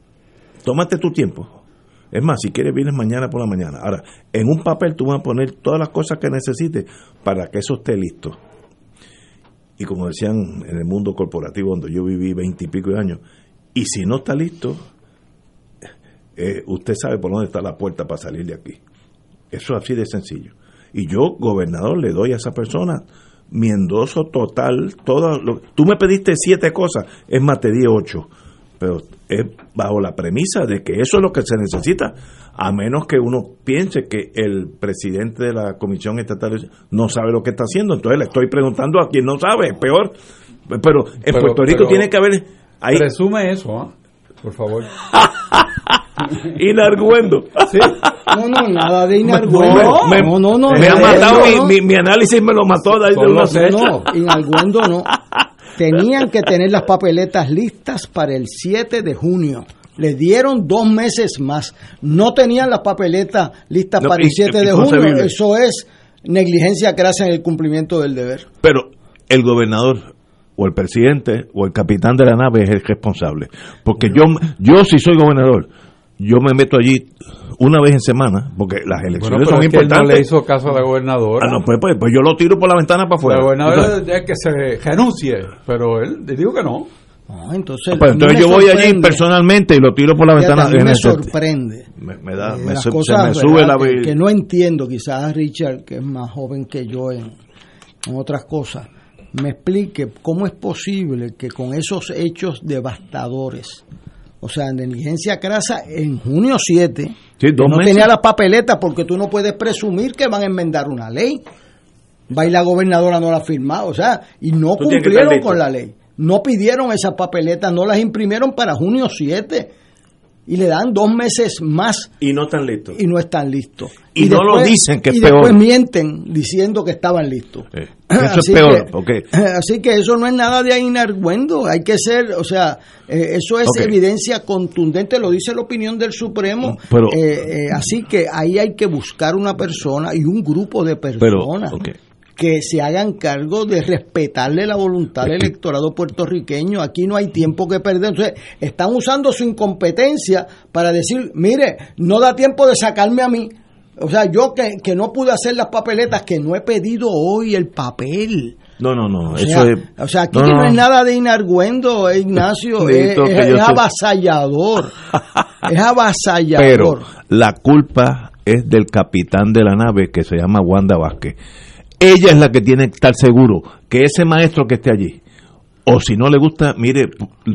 tómate tu tiempo. Es más, si quieres vienes mañana por la mañana. Ahora, en un papel tú vas a poner todas las cosas que necesites para que eso esté listo. Y como decían en el mundo corporativo donde yo viví veintipico de años, y si no está listo, eh, usted sabe por dónde está la puerta para salir de aquí. Eso es así de sencillo. Y yo, gobernador, le doy a esa persona mi endoso total. Todo lo, tú me pediste siete cosas, es más, te di ocho. Pero es bajo la premisa de que eso es lo que se necesita, a menos que uno piense que el presidente de la Comisión Estatal no sabe lo que está haciendo. Entonces le estoy preguntando a quien no sabe, es peor. Pero en Pero- Puerto Rico pero- tiene que haber ahí presume eso, ¿ah? Por favor. inarguendo. Sí. No, no, nada de inargüendo. Me- no, no, no. me ha no, matado, no, mi, mi, mi análisis me lo mató de ahí de una fecha. No, inargüendo no. Tenían que tener las papeletas listas para el 7 de junio. Le dieron dos meses más. No tenían las papeletas listas No, para el y- 7 de junio. Eso es negligencia crasa en el cumplimiento del deber. Pero el gobernador o el presidente o el capitán de la nave es el responsable. Porque yo, yo si soy gobernador, yo me meto allí una vez en semana, porque las Bueno, elecciones pero son es que él no importantes. le hizo caso a la gobernadora. Ah, no, pues, pues, pues yo lo tiro por la ventana para afuera. la gobernadora es que se renuncie, pero él le dijo que no. Entonces, pues, a mí entonces yo voy allí personalmente y lo tiro por la ventana. a mí en me sorprende. me, me da, Eh, me se cosas, me sube ¿verdad? la que, que no entiendo, quizás Richard, que es más joven que yo en, en otras cosas, me explique cómo es posible que con esos hechos devastadores, o sea, negligencia crasa en junio 7, Sí, dos no meses. tenía las papeletas porque tú no puedes presumir que van a enmendar una ley. Va y la gobernadora no la ha firmado, o sea, y no cumplieron con la ley. No pidieron esas papeletas, no las imprimieron para junio 7 y le dan dos meses más Y no están listos. y no están listos. Y no lo dicen, que es y peor. después mienten diciendo que estaban listos. Eh, eso es peor, que- Así que eso no es nada de inargüendo, hay que ser, o sea, eh, eso es evidencia contundente, lo dice la opinión del Supremo. Pero- Eh, eh, así que ahí hay que buscar una persona y un grupo de Pero, personas ok. Que se hagan cargo de respetarle la voluntad que- electorado puertorriqueño. Aquí no hay tiempo que perder. Entonces, están usando su incompetencia para decir, mire, no da tiempo de sacarme a mí. O sea, yo que, que no pude hacer las papeletas, que no he pedido hoy el papel. No, no, no. O eso sea, es. o sea, aquí no, no, no, es nada de inargüendo, eh, Ignacio. Es, es- es avasallador. es Pero avasallador. la culpa es del capitán de la nave que se llama Wanda Vázquez. Ella es la que tiene que estar seguro que ese maestro que esté allí, o si no le gusta, mire,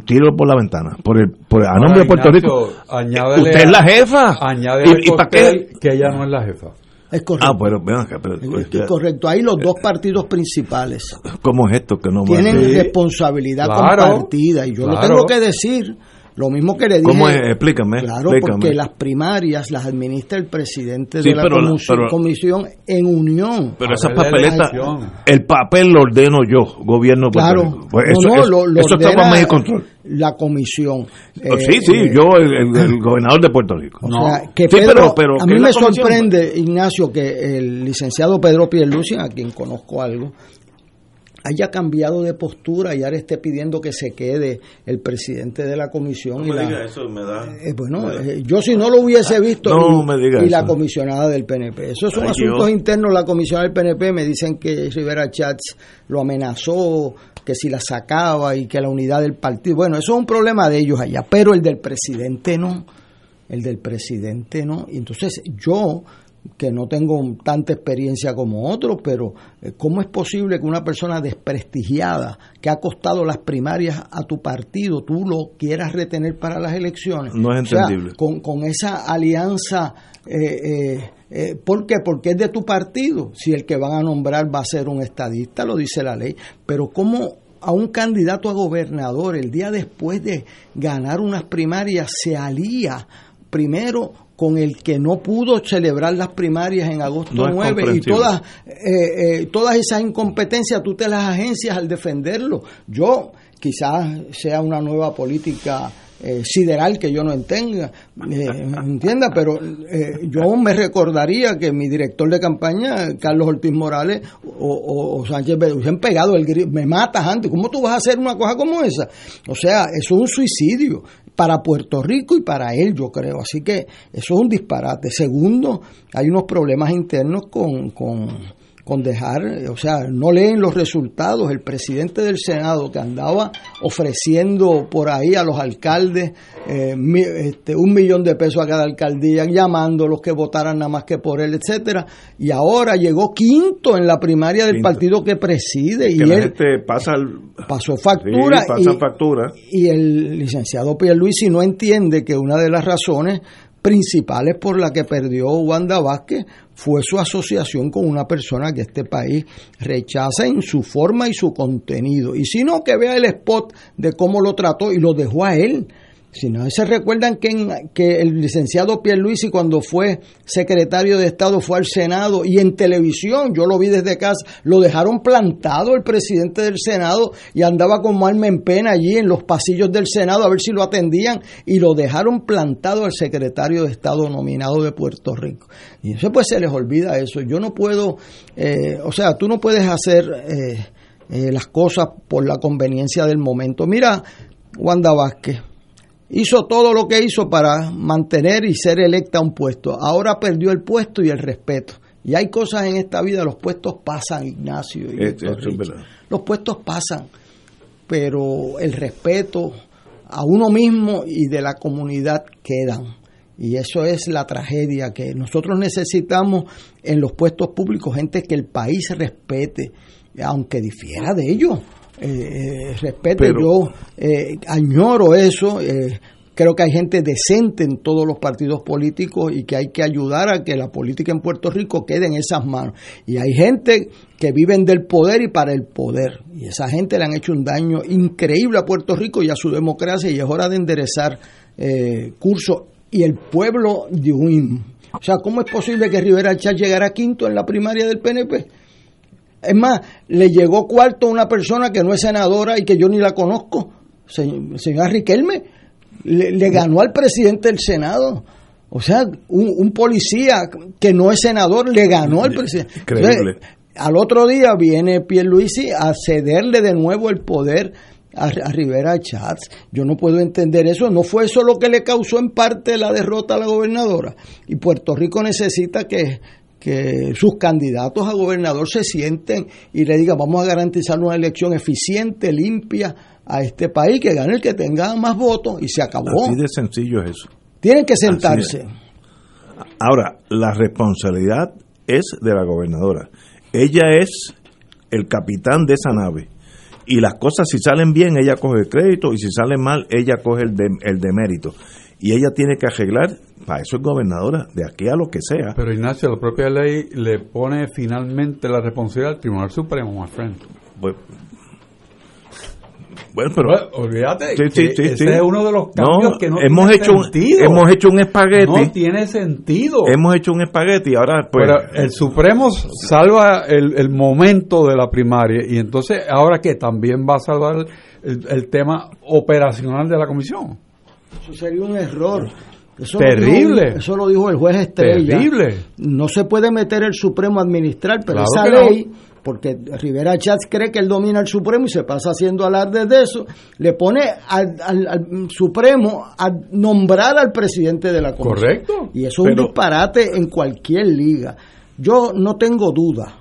tiro por la ventana, por el, por, a nombre de Puerto Ignacio, Rico. Usted es la jefa. Añade ¿Y, y para qué? que ella no es la jefa. Es correcto. Ah, pero acá, pero, Es correcto. Ahí los dos partidos principales ¿cómo es esto que no tienen responsabilidad Claro, compartida y yo lo claro. tengo que decir lo mismo que le dije ¿Cómo es? Explícame, claro explícame. porque las primarias las administra el presidente Sí, de la pero la- comu- pero- comisión en unión Pero esas papeletas, el papel lo ordeno yo, gobierno claro Rico. Pues No, eso, no, eso- lo, lo eso está bajo control. la comisión Oh, Eh, sí, sí, eh, yo, el, el- el gobernador de Puerto Rico. O No. sea, que Sí, Pedro, pero- pero a ¿qué mí me comisión? sorprende, Ignacio, que el licenciado Pedro Pierluisi, a quien conozco algo, haya cambiado de postura y ahora esté pidiendo que se quede el presidente de la comisión. No y me la- diga eso, me da... eh, bueno, eh, yo si no lo hubiese visto No y, y la comisionada del PNP. Esos son Ay, asuntos Dios. internos. La comisionada del PNP me dicen que Rivera Chats lo amenazó, que si la sacaba y que la unidad del partido. Bueno, eso es un problema de ellos allá, pero el del presidente no. El del presidente no. Y entonces yo que no tengo tanta experiencia como otros, pero eh, ¿cómo es posible que una persona desprestigiada, que ha costado las primarias a tu partido, tú lo quieras retener para las elecciones? No es O sea, entendible. con, con esa alianza, eh, eh, eh, ¿por qué? Porque es de tu partido. Si el que van a nombrar va a ser un estadista, lo dice la ley. Pero ¿cómo a un candidato a gobernador el día después de ganar unas primarias se alía primero con el que no pudo celebrar las primarias en agosto No es 9 y todas eh, eh, todas esas incompetencias tú te las agencias al defenderlo. Yo quizás sea una nueva política eh, sideral que yo no entenga, eh, entienda, pero eh, yo me recordaría que mi director de campaña, Carlos Ortiz Morales o, o- o Sánchez Bedú, hubiesen pegado el grito, me matas antes, ¿cómo tú vas a hacer una cosa como esa? O sea, eso es un suicidio para Puerto Rico y para él, yo creo. Así que eso es un disparate. Segundo, hay unos problemas internos con, con, con dejar, o sea, no leen los resultados. El presidente del Senado que andaba ofreciendo por ahí a los alcaldes eh, mi- este, un millón de pesos a cada alcaldía, llamando a los que votaran nada más que por él, etcétera, y ahora llegó quinto en la primaria del Quinto. partido que preside Que y la él gente pasa... el- pasó factura Sí, pasa y, factura. y el licenciado Pierluisi no entiende que una de las razones principales por la que perdió Wanda Vázquez fue su asociación con una persona que este país rechaza en su forma y su contenido. Y si no, que vea el spot de cómo lo trató y lo dejó a él. Si no se recuerdan que, en- que el licenciado Pierluisi cuando fue secretario de Estado fue al Senado y en televisión, yo lo vi desde casa, lo dejaron plantado el presidente del Senado y andaba como alma en pena allí en los pasillos del Senado a ver si lo atendían y lo dejaron plantado al secretario de Estado nominado de Puerto Rico. Y eso pues se les olvida eso. Yo no puedo, eh, o sea, tú no puedes hacer eh, eh, las cosas por la conveniencia del momento. Mira, Wanda Vázquez hizo todo lo que hizo para mantener y ser electa a un puesto. Ahora perdió el puesto y el respeto. Y hay cosas en esta vida, los puestos pasan, Ignacio. y Héctor eso es Richie. verdad. Los puestos pasan, pero el respeto a uno mismo y de la comunidad quedan. Y eso es la tragedia que nosotros necesitamos en los puestos públicos, gente que el país respete, aunque difiera de ellos. Eh, respete, Pero- yo eh, añoro eso. eh, creo que hay gente decente en todos los partidos políticos y que hay que ayudar a que la política en Puerto Rico quede en esas manos. Y hay gente que viven del poder y para el poder. Y esa gente le han hecho un daño increíble a Puerto Rico y a su democracia y es hora de enderezar eh, curso. Y el pueblo de un... O sea, ¿cómo es posible que Rivera Chá llegara quinto en la primaria del PNP? Es más, le llegó cuarto a una persona que no es senadora y que yo ni la conozco, se- señora Riquelme. Le, le ganó al presidente del Senado. O sea, un, un policía que no es senador le ganó al presidente. Increíble. Entonces, al otro día viene Pierluisi a cederle de nuevo el poder a, a Rivera Chats. Yo no puedo entender eso. No fue eso lo que le causó en parte la derrota a la gobernadora. Y Puerto Rico necesita que, que sus candidatos a gobernador se sienten y le digan vamos a garantizar una elección eficiente, limpia a este país, que gane el que tenga más votos y se acabó. Así de sencillo es eso. Tienen que sentarse. Ahora, la responsabilidad es de la gobernadora. Ella es el capitán de esa nave. Y las cosas, si salen bien, ella coge el crédito, y si salen mal, ella coge el, de, el demérito. Y ella tiene que arreglar, para eso es gobernadora, de aquí a lo que sea. Pero Ignacio, la propia ley le pone finalmente la responsabilidad al Tribunal Supremo, my friend. Pues, bueno, pero... Bueno, olvídate, Sí, que sí, ese sí. es uno de los cambios que no hemos tiene hecho un, sentido. hemos hecho un espagueti No tiene sentido. hemos hecho un espagueti y ahora pues Pero el Supremo salva el, el momento de la primaria y entonces ahora que también va a salvar el, el tema operacional de la comisión. Eso sería un error. Eso Terrible. Lo dijo, eso lo dijo el juez Estrella. Terrible. No se puede meter el Supremo a administrar, pero Claro esa no. ley porque Rivera Chats cree que él domina el Supremo y se pasa haciendo alarde de eso, le pone al, Supremo a nombrar al presidente de la Comisión. Correcto. Y eso es un disparate en cualquier liga. Yo no tengo duda,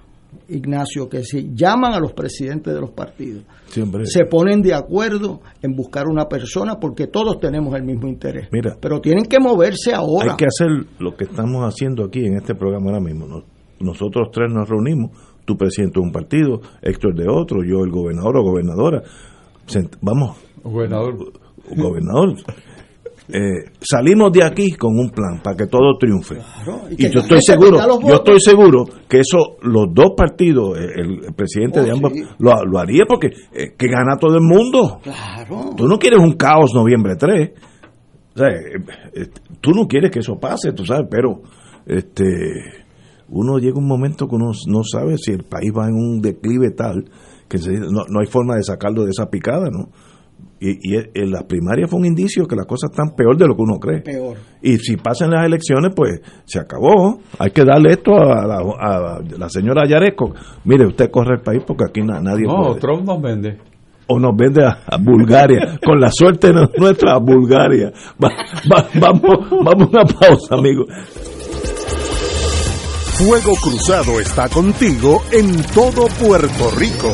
Ignacio, que si llaman a los presidentes de los partidos, se ponen de acuerdo en buscar una persona porque todos tenemos el mismo interés. Mira, pero tienen que moverse ahora. Hay que hacer lo que estamos haciendo aquí en este programa ahora mismo. Nosotros tres nos reunimos tu presidente de un partido, Héctor de otro, yo el gobernador o gobernadora. Vamos. Gobernador. Gobernador. Eh, salimos de aquí con un plan para que todo triunfe. y, yo estoy seguro, yo estoy seguro que eso los dos partidos, el, presidente de oh, ambos lo, haría porque eh, que gana todo el mundo. Tú no quieres un caos noviembre 3. Eh, tú no quieres que eso pase, tú sabes, pero este uno llega un momento que uno no sabe si el país va en un declive tal que no, no hay forma de sacarlo de esa picada, ¿no? Y, en las primarias fue un indicio que las cosas están peor de lo que uno cree. Peor. Y si pasan las elecciones, pues se acabó. Hay que darle esto a la, señora Yareco. Mire, usted corre el país porque aquí nadie no, Trump nos vende. O nos vende a, Bulgaria. Con la suerte nuestra, a Bulgaria. vamos, vamos a una pausa, amigos. Fuego Cruzado está contigo en todo Puerto Rico.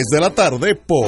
de la tarde por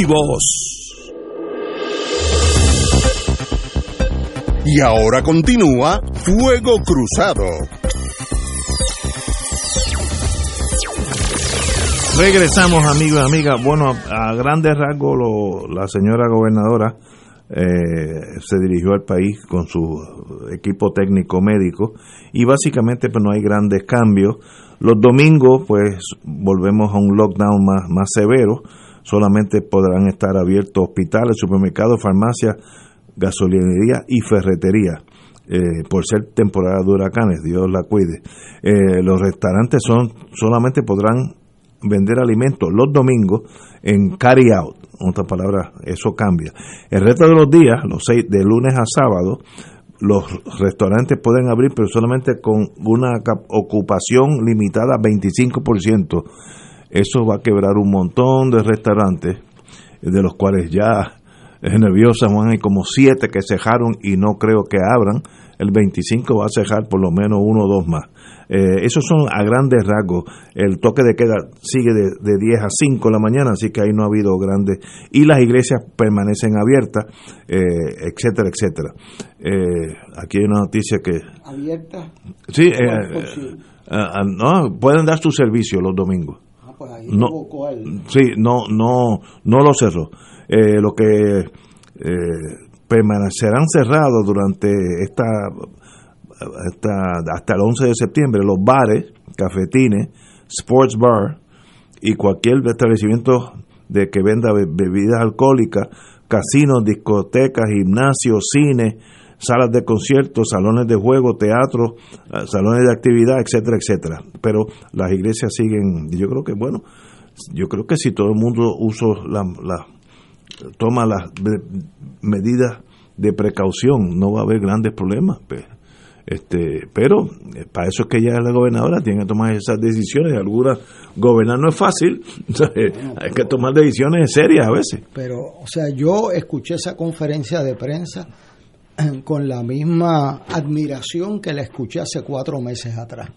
vivos! Y ahora continúa Fuego Cruzado. Regresamos amigos y amigas. Bueno, a grandes rasgos la señora gobernadora eh, se dirigió al país con su equipo técnico médico y básicamente pues no hay grandes cambios. Los domingos pues volvemos a un lockdown más, más severo solamente podrán estar abiertos hospitales, supermercados, farmacias, gasolinería y ferretería. Eh, por ser temporada de huracanes, Dios la cuide. Eh, los restaurantes son solamente podrán vender alimentos los domingos en carry out. En otras palabras, eso cambia. El resto de los días, los seis, de lunes a sábado, los restaurantes pueden abrir, pero solamente con una ocupación limitada a 25%. Eso va a quebrar un montón de restaurantes, de los cuales ya es nerviosa, Juan, hay como siete que cejaron y no creo que abran. El 25 va a cejar por lo menos uno o dos más. Eh, esos son a grandes rasgos. El toque de queda sigue de, de, 10 a 5 de la mañana, así que ahí no ha habido grandes. Y las iglesias permanecen abiertas, eh, etcétera, etcétera. Eh, aquí hay una noticia que. ¿Abierta? Sí, no, pueden dar su servicio los domingos no, Sí, no, no, no lo cerró. eh, lo que permanecerán cerrados durante esta, esta, hasta el 11 de septiembre, los bares, cafetines, sports bar y cualquier establecimiento de que venda bebidas alcohólicas, casinos, discotecas, gimnasios, cines, salas de conciertos, salones de juego, teatro, eh, salones de actividad, etcétera, etcétera. Pero las iglesias siguen, yo creo que bueno, yo creo que si todo el mundo usa la, toma las medidas de precaución, no va a haber grandes problemas. Pero, este, pero eh, para eso es que ella es la gobernadora, tiene que tomar esas decisiones. Algunas, gobernar no es fácil, hay que tomar decisiones serias a veces. Pero, o sea, yo escuché esa conferencia de prensa con la misma admiración que la escuché hace cuatro meses atrás.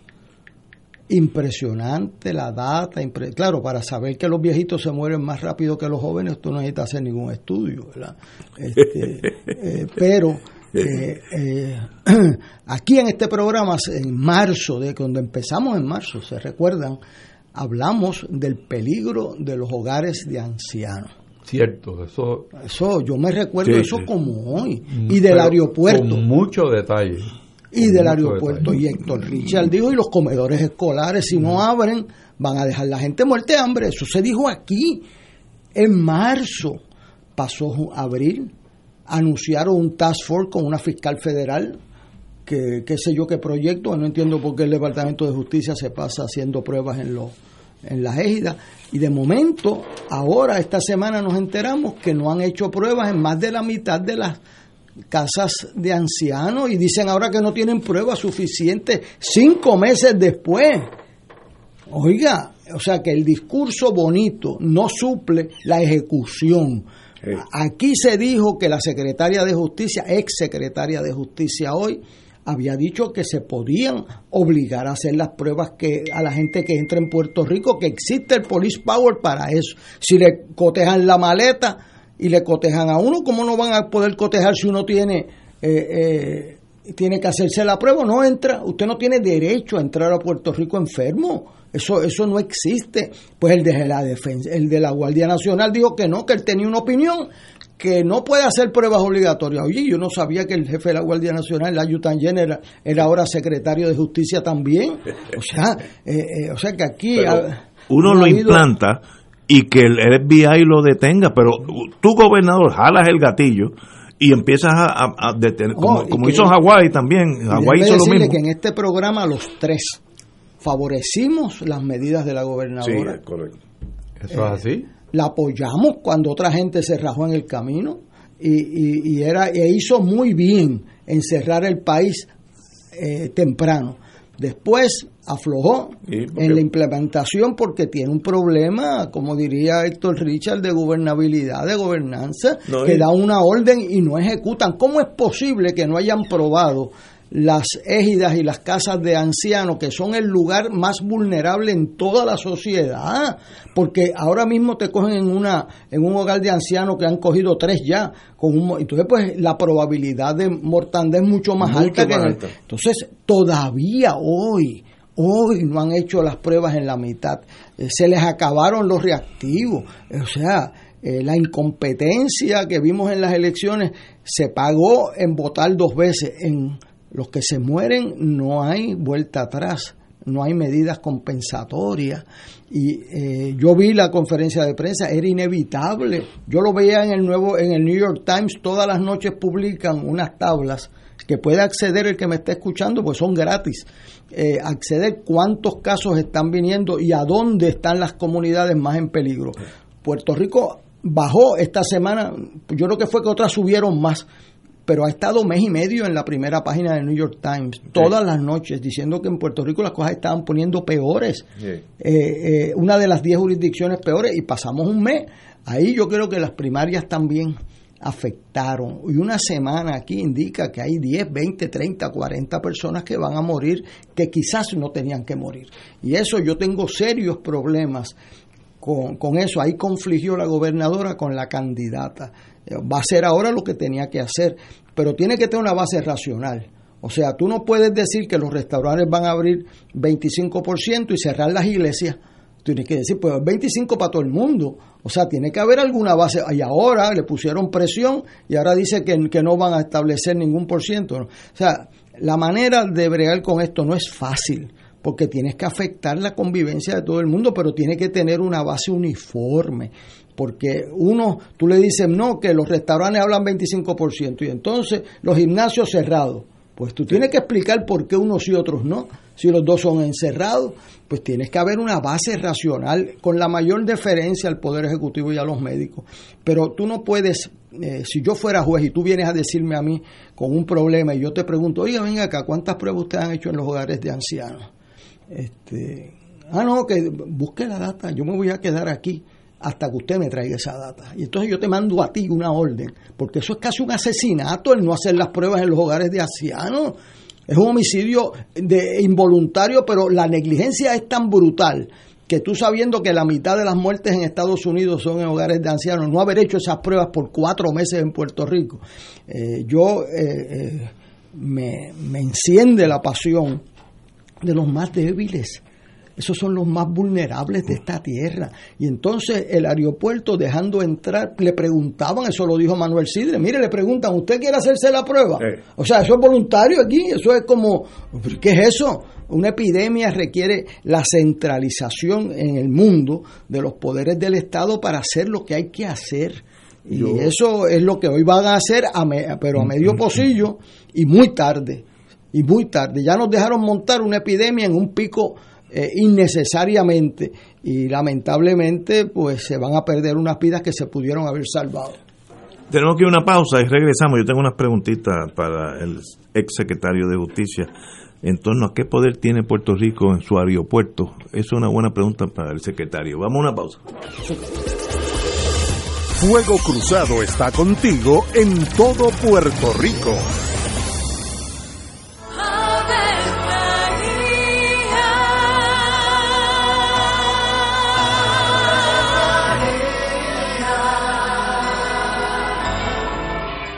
Impresionante la data, claro, para saber que los viejitos se mueren más rápido que los jóvenes, tú no necesitas hacer ningún estudio, ¿verdad? Este, eh, pero eh, eh, aquí en este programa, en marzo, de cuando empezamos en marzo, se recuerdan, hablamos del peligro de los hogares de ancianos Cierto, eso. Eso, yo me recuerdo eso como hoy. Mm, y del aeropuerto. Con mucho detalle. Y del aeropuerto. Y Héctor Richard dijo: y los comedores escolares, si no mm. abren, van a dejar la gente muerte de hambre. Eso se dijo aquí. En marzo pasó abril. Anunciaron un task force con una fiscal federal que qué sé yo qué proyecto, no entiendo por qué el Departamento de Justicia se pasa haciendo pruebas en los en las égidas y de momento ahora esta semana nos enteramos que no han hecho pruebas en más de la mitad de las casas de ancianos y dicen ahora que no tienen pruebas suficientes cinco meses después. Oiga, o sea que el discurso bonito no suple la ejecución. Aquí se dijo que la secretaria de Justicia, ex secretaria de Justicia hoy, había dicho que se podían obligar a hacer las pruebas que a la gente que entra en Puerto Rico, que existe el police power para eso. Si le cotejan la maleta y le cotejan a uno, ¿cómo no van a poder cotejar si uno tiene eh, eh, tiene que hacerse la prueba? No entra, usted no tiene derecho a entrar a Puerto Rico enfermo. Eso, eso no existe. Pues el de la defensa, el de la Guardia Nacional dijo que no, que él tenía una opinión que no puede hacer pruebas obligatorias. Oye, yo no sabía que el jefe de la Guardia Nacional, la Yutan General, era ahora secretario de Justicia también. O sea, eh, eh, o sea que aquí... uno lo implanta y que el FBI lo detenga, pero tú, gobernador, jalas el gatillo y empiezas a, detener, como, hizo Hawái también. Hawái hizo lo mismo. que en este programa los tres favorecimos las medidas de la gobernadora. Sí, correcto. ¿Eso es así? la apoyamos cuando otra gente se rajó en el camino y, y, era, e hizo muy bien en cerrar el país eh, temprano. Después aflojó en la implementación porque tiene un problema, como diría Héctor Richard, de gobernabilidad, de gobernanza, que da una orden y no ejecutan. ¿Cómo es posible que no hayan probado las égidas y las casas de ancianos, que son el lugar más vulnerable en toda la sociedad, porque ahora mismo te cogen en una en un hogar de ancianos que han cogido tres ya, con un, entonces pues la probabilidad de mortandad es mucho más alta que entonces todavía hoy hoy no han hecho las pruebas en la mitad, eh, se les acabaron los reactivos, o sea, eh, la incompetencia que vimos en las elecciones se pagó en votar dos veces en los que se mueren no hay vuelta atrás, no hay medidas compensatorias. Y eh, yo vi la conferencia de prensa, era inevitable. Yo lo veía en el nuevo, en el New York Times, todas las noches publican unas tablas que puede acceder el que me está escuchando, pues son gratis. Eh, acceder cuántos casos están viniendo y a dónde están las comunidades más en peligro. Puerto Rico bajó esta semana, yo creo que fue que otras subieron más pero ha estado mes y medio en la primera página del New York Times, todas las noches, diciendo que en Puerto Rico las cosas estaban poniendo peores. Eh, eh, una de las diez jurisdicciones peores, y pasamos un mes. Ahí yo creo que las primarias también afectaron. Y una semana aquí indica que hay 10, 20, 30, 40 personas que van a morir que quizás no tenían que morir. Y eso yo tengo serios problemas con, con eso. Ahí confligió la gobernadora con la candidata va a hacer ahora lo que tenía que hacer, pero tiene que tener una base racional. O sea, tú no puedes decir que los restaurantes van a abrir 25% y cerrar las iglesias. tienes que decir, pues 25 para todo el mundo. O sea, tiene que haber alguna base. Y ahora le pusieron presión y ahora dice que, que no van a establecer ningún por ciento. O sea, la manera de bregar con esto no es fácil porque tienes que afectar la convivencia de todo el mundo, pero tiene que tener una base uniforme. Porque uno, tú le dices, no, que los restaurantes hablan 25% y entonces los gimnasios cerrados. Pues tú tienes que explicar por qué unos y otros no. Si los dos son encerrados, pues tienes que haber una base racional con la mayor deferencia al Poder Ejecutivo y a los médicos. Pero tú no puedes, eh, si yo fuera juez y tú vienes a decirme a mí con un problema y yo te pregunto, oiga, venga acá, ¿cuántas pruebas ustedes han hecho en los hogares de ancianos? Este, ah, no, que busque la data, yo me voy a quedar aquí hasta que usted me traiga esa data. Y entonces yo te mando a ti una orden, porque eso es casi un asesinato el no hacer las pruebas en los hogares de ancianos. Es un homicidio de involuntario, pero la negligencia es tan brutal que tú sabiendo que la mitad de las muertes en Estados Unidos son en hogares de ancianos, no haber hecho esas pruebas por cuatro meses en Puerto Rico, eh, yo eh, eh, me, me enciende la pasión de los más débiles. Esos son los más vulnerables de esta tierra. Y entonces el aeropuerto dejando entrar, le preguntaban, eso lo dijo Manuel Sidre, mire, le preguntan, ¿usted quiere hacerse la prueba? O sea, eso es voluntario aquí, eso es como, ¿qué es eso? Una epidemia requiere la centralización en el mundo de los poderes del Estado para hacer lo que hay que hacer. Y eso es lo que hoy van a hacer, a pero a medio pocillo y muy tarde. Y muy tarde. Ya nos dejaron montar una epidemia en un pico eh, innecesariamente y lamentablemente pues se van a perder unas vidas que se pudieron haber salvado. Tenemos que ir a una pausa y regresamos. Yo tengo unas preguntitas para el ex secretario de Justicia en torno a qué poder tiene Puerto Rico en su aeropuerto. Es una buena pregunta para el secretario. Vamos a una pausa. Fuego Cruzado está contigo en todo Puerto Rico.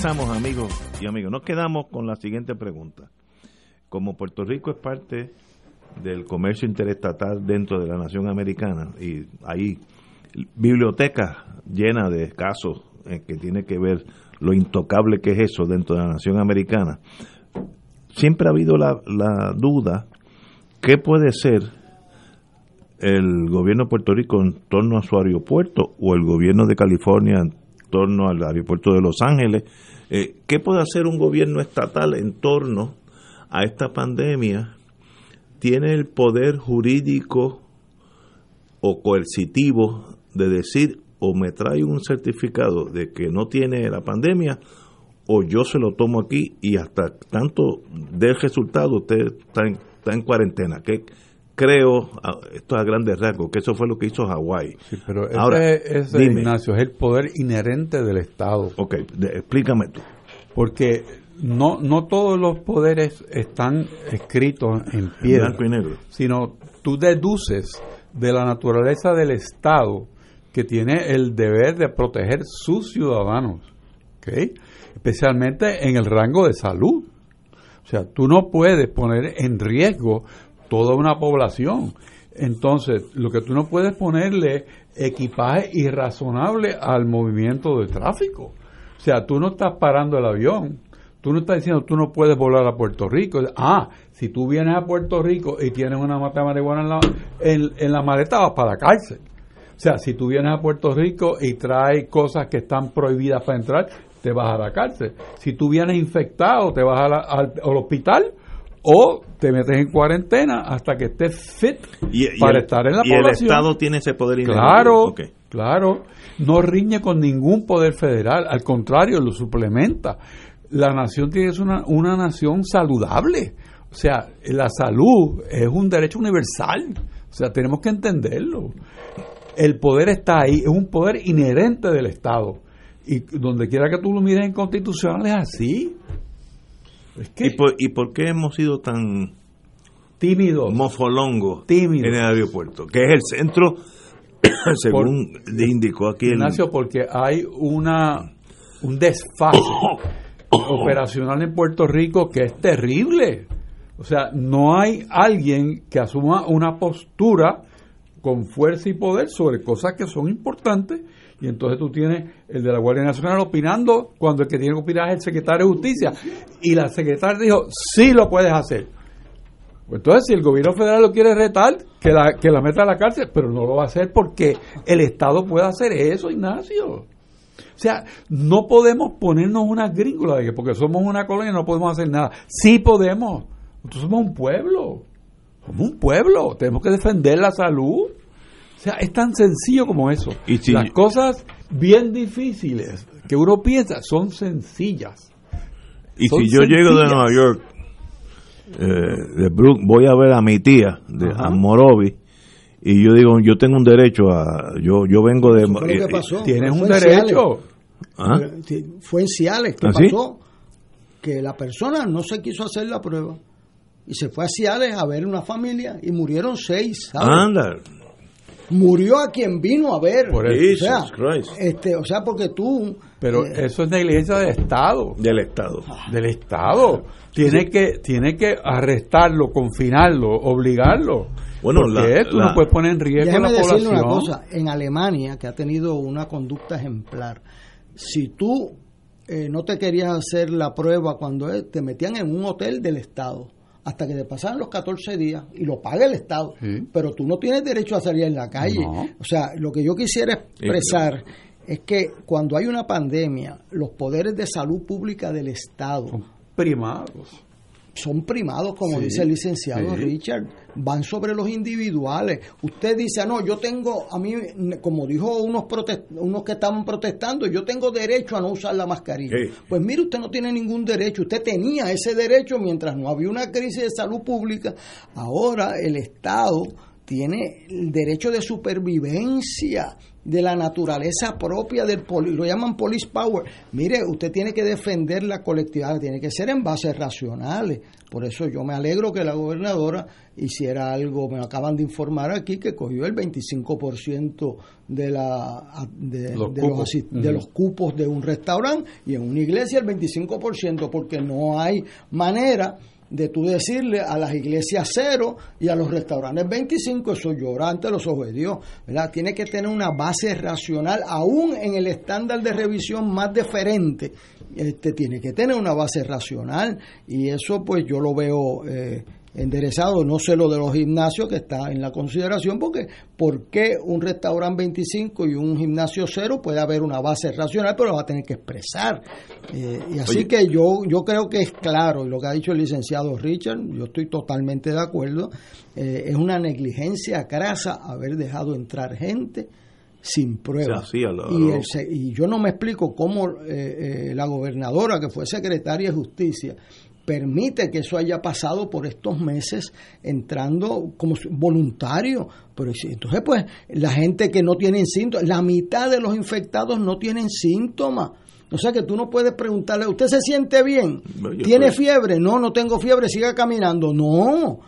Regresamos, amigos y amigos. Nos quedamos con la siguiente pregunta. Como Puerto Rico es parte del comercio interestatal dentro de la nación americana y hay bibliotecas llenas de casos en que tiene que ver lo intocable que es eso dentro de la nación americana, siempre ha habido la, la duda qué puede ser el gobierno de Puerto Rico en torno a su aeropuerto o el gobierno de California en torno al aeropuerto de Los Ángeles. Eh, ¿Qué puede hacer un gobierno estatal en torno a esta pandemia? ¿Tiene el poder jurídico o coercitivo de decir o me trae un certificado de que no tiene la pandemia o yo se lo tomo aquí y hasta tanto del resultado usted está en, está en cuarentena? ¿Qué, creo, esto es a grandes rasgos, que eso fue lo que hizo Hawái. pero Ahora, ese, Ignacio, es el poder inherente del Estado. Ok, explícame tú. Porque no, no todos los poderes están escritos en piedra, Blanco y negro. sino tú deduces de la naturaleza del Estado que tiene el deber de proteger sus ciudadanos, ¿okay? especialmente en el rango de salud. O sea, tú no puedes poner en riesgo toda una población. Entonces, lo que tú no puedes ponerle equipaje irrazonable al movimiento de tráfico. O sea, tú no estás parando el avión. Tú no estás diciendo tú no puedes volar a Puerto Rico. Ah, si tú vienes a Puerto Rico y tienes una mata de marihuana en la, en, la maleta, vas para la cárcel. O sea, si tú vienes a Puerto Rico y traes cosas que están prohibidas para entrar, te vas a la cárcel. Si tú vienes infectado, te vas al, al hospital o te metes en cuarentena hasta que estés fit para estar en la y población. el Estado tiene ese poder Claro, claro. No riñe con ningún poder federal, al contrario, lo suplementa. La nación tiene que ser una, una nación saludable. O sea, la salud es un derecho universal. O sea, tenemos que entenderlo. El poder está ahí, es un poder inherente del Estado. Y donde quiera que tú lo mires en constitucional es así. ¿Y, por, ¿Y por qué hemos sido tan tímidos, mofolongos tímidos. en el aeropuerto? Que es el centro, según indicó aquí Ignacio, porque hay una un desfase operacional en Puerto Rico que es terrible. O sea, no hay alguien que asuma una postura con fuerza y poder sobre cosas que son importantes y entonces tú tienes el de la Guardia Nacional opinando cuando el que tiene que opinar es el secretario de Justicia. Y la secretaria dijo, sí lo puedes hacer. Pues entonces, si el gobierno federal lo quiere retar, que la, que la meta a la cárcel, pero no lo va a hacer porque el Estado puede hacer eso, Ignacio. O sea, no podemos ponernos una gringola de que porque somos una colonia no podemos hacer nada. Sí podemos. Nosotros somos un pueblo. Somos un pueblo. Tenemos que defender la salud. O sea, es tan sencillo como eso. Y Las cosas bien difíciles que uno piensa son sencillas. Y si yo llego de Nueva York, eh, de Brook, voy a ver a mi tía, de Amorovi, y yo digo, yo tengo un derecho a. Yo yo vengo de. ¿Qué pasó? Tienes un derecho. ¿Ah? Fue en Ciales. ¿Qué ¿Ah, pasó? Que la persona no se quiso hacer la prueba. Y se fue a Ciales a ver una familia y murieron seis. ¿sabes? Anda murió a quien vino a ver. Por eso. O sea, este, o sea, porque tú. Pero eh, eso es negligencia del Estado. Del Estado. Del Estado. Tiene que tiene que arrestarlo, confinarlo, obligarlo. Bueno, porque tú no puedes poner en riesgo la población. una cosa. En Alemania, que ha tenido una conducta ejemplar, si tú eh, no te querías hacer la prueba cuando te metían en un hotel del Estado hasta que te pasaran los 14 días y lo paga el Estado. Pero tú no tienes derecho a salir en la calle. O sea, lo que yo quisiera expresar es que cuando hay una pandemia, los poderes de salud pública del Estado son primados son primados, como dice el licenciado Richard, van sobre los individuales. Usted dice, ah, no, yo tengo, a mí, como dijo unos, unos que estaban protestando, yo tengo derecho a no usar la mascarilla. Pues mire, usted no tiene ningún derecho, usted tenía ese derecho mientras no había una crisis de salud pública. Ahora el Estado tiene el derecho de supervivencia de la naturaleza propia del poli, lo llaman police power. Mire, usted tiene que defender la colectividad, tiene que ser en bases racionales. Por eso yo me alegro que la gobernadora hiciera algo, me acaban de informar aquí que cogió el 25% de la de Los de cupos. los cupos de un restaurante y en una iglesia el 25% porque no hay manera de tú decirle a las iglesias cero y a los restaurantes 25, eso llora ante los ojos de Dios, ¿verdad? Tiene que tener una base racional, aún en el estándar de revisión más deferente, este, tiene que tener una base racional y eso pues yo lo veo eh, enderezado, no sé lo de los gimnasios que está en la consideración, porque ¿por qué un restaurante 25 y un gimnasio cero puede haber una base racional, pero lo va a tener que expresar? Eh, y así Oye. que yo, yo creo que es claro, y lo que ha dicho el licenciado Richard, yo estoy totalmente de acuerdo, eh, es una negligencia crasa haber dejado entrar gente sin pruebas. Sí, y, el y yo no me explico cómo eh, eh, la gobernadora, que fue secretaria de justicia, permite que eso haya pasado por estos meses entrando como voluntario. Pero entonces, pues, la gente que no tiene síntomas, la mitad de los infectados no tienen síntomas. O sea que tú no puedes preguntarle, ¿usted se siente bien? Yo ¿Tiene fiebre? No, no tengo fiebre, siga caminando. No,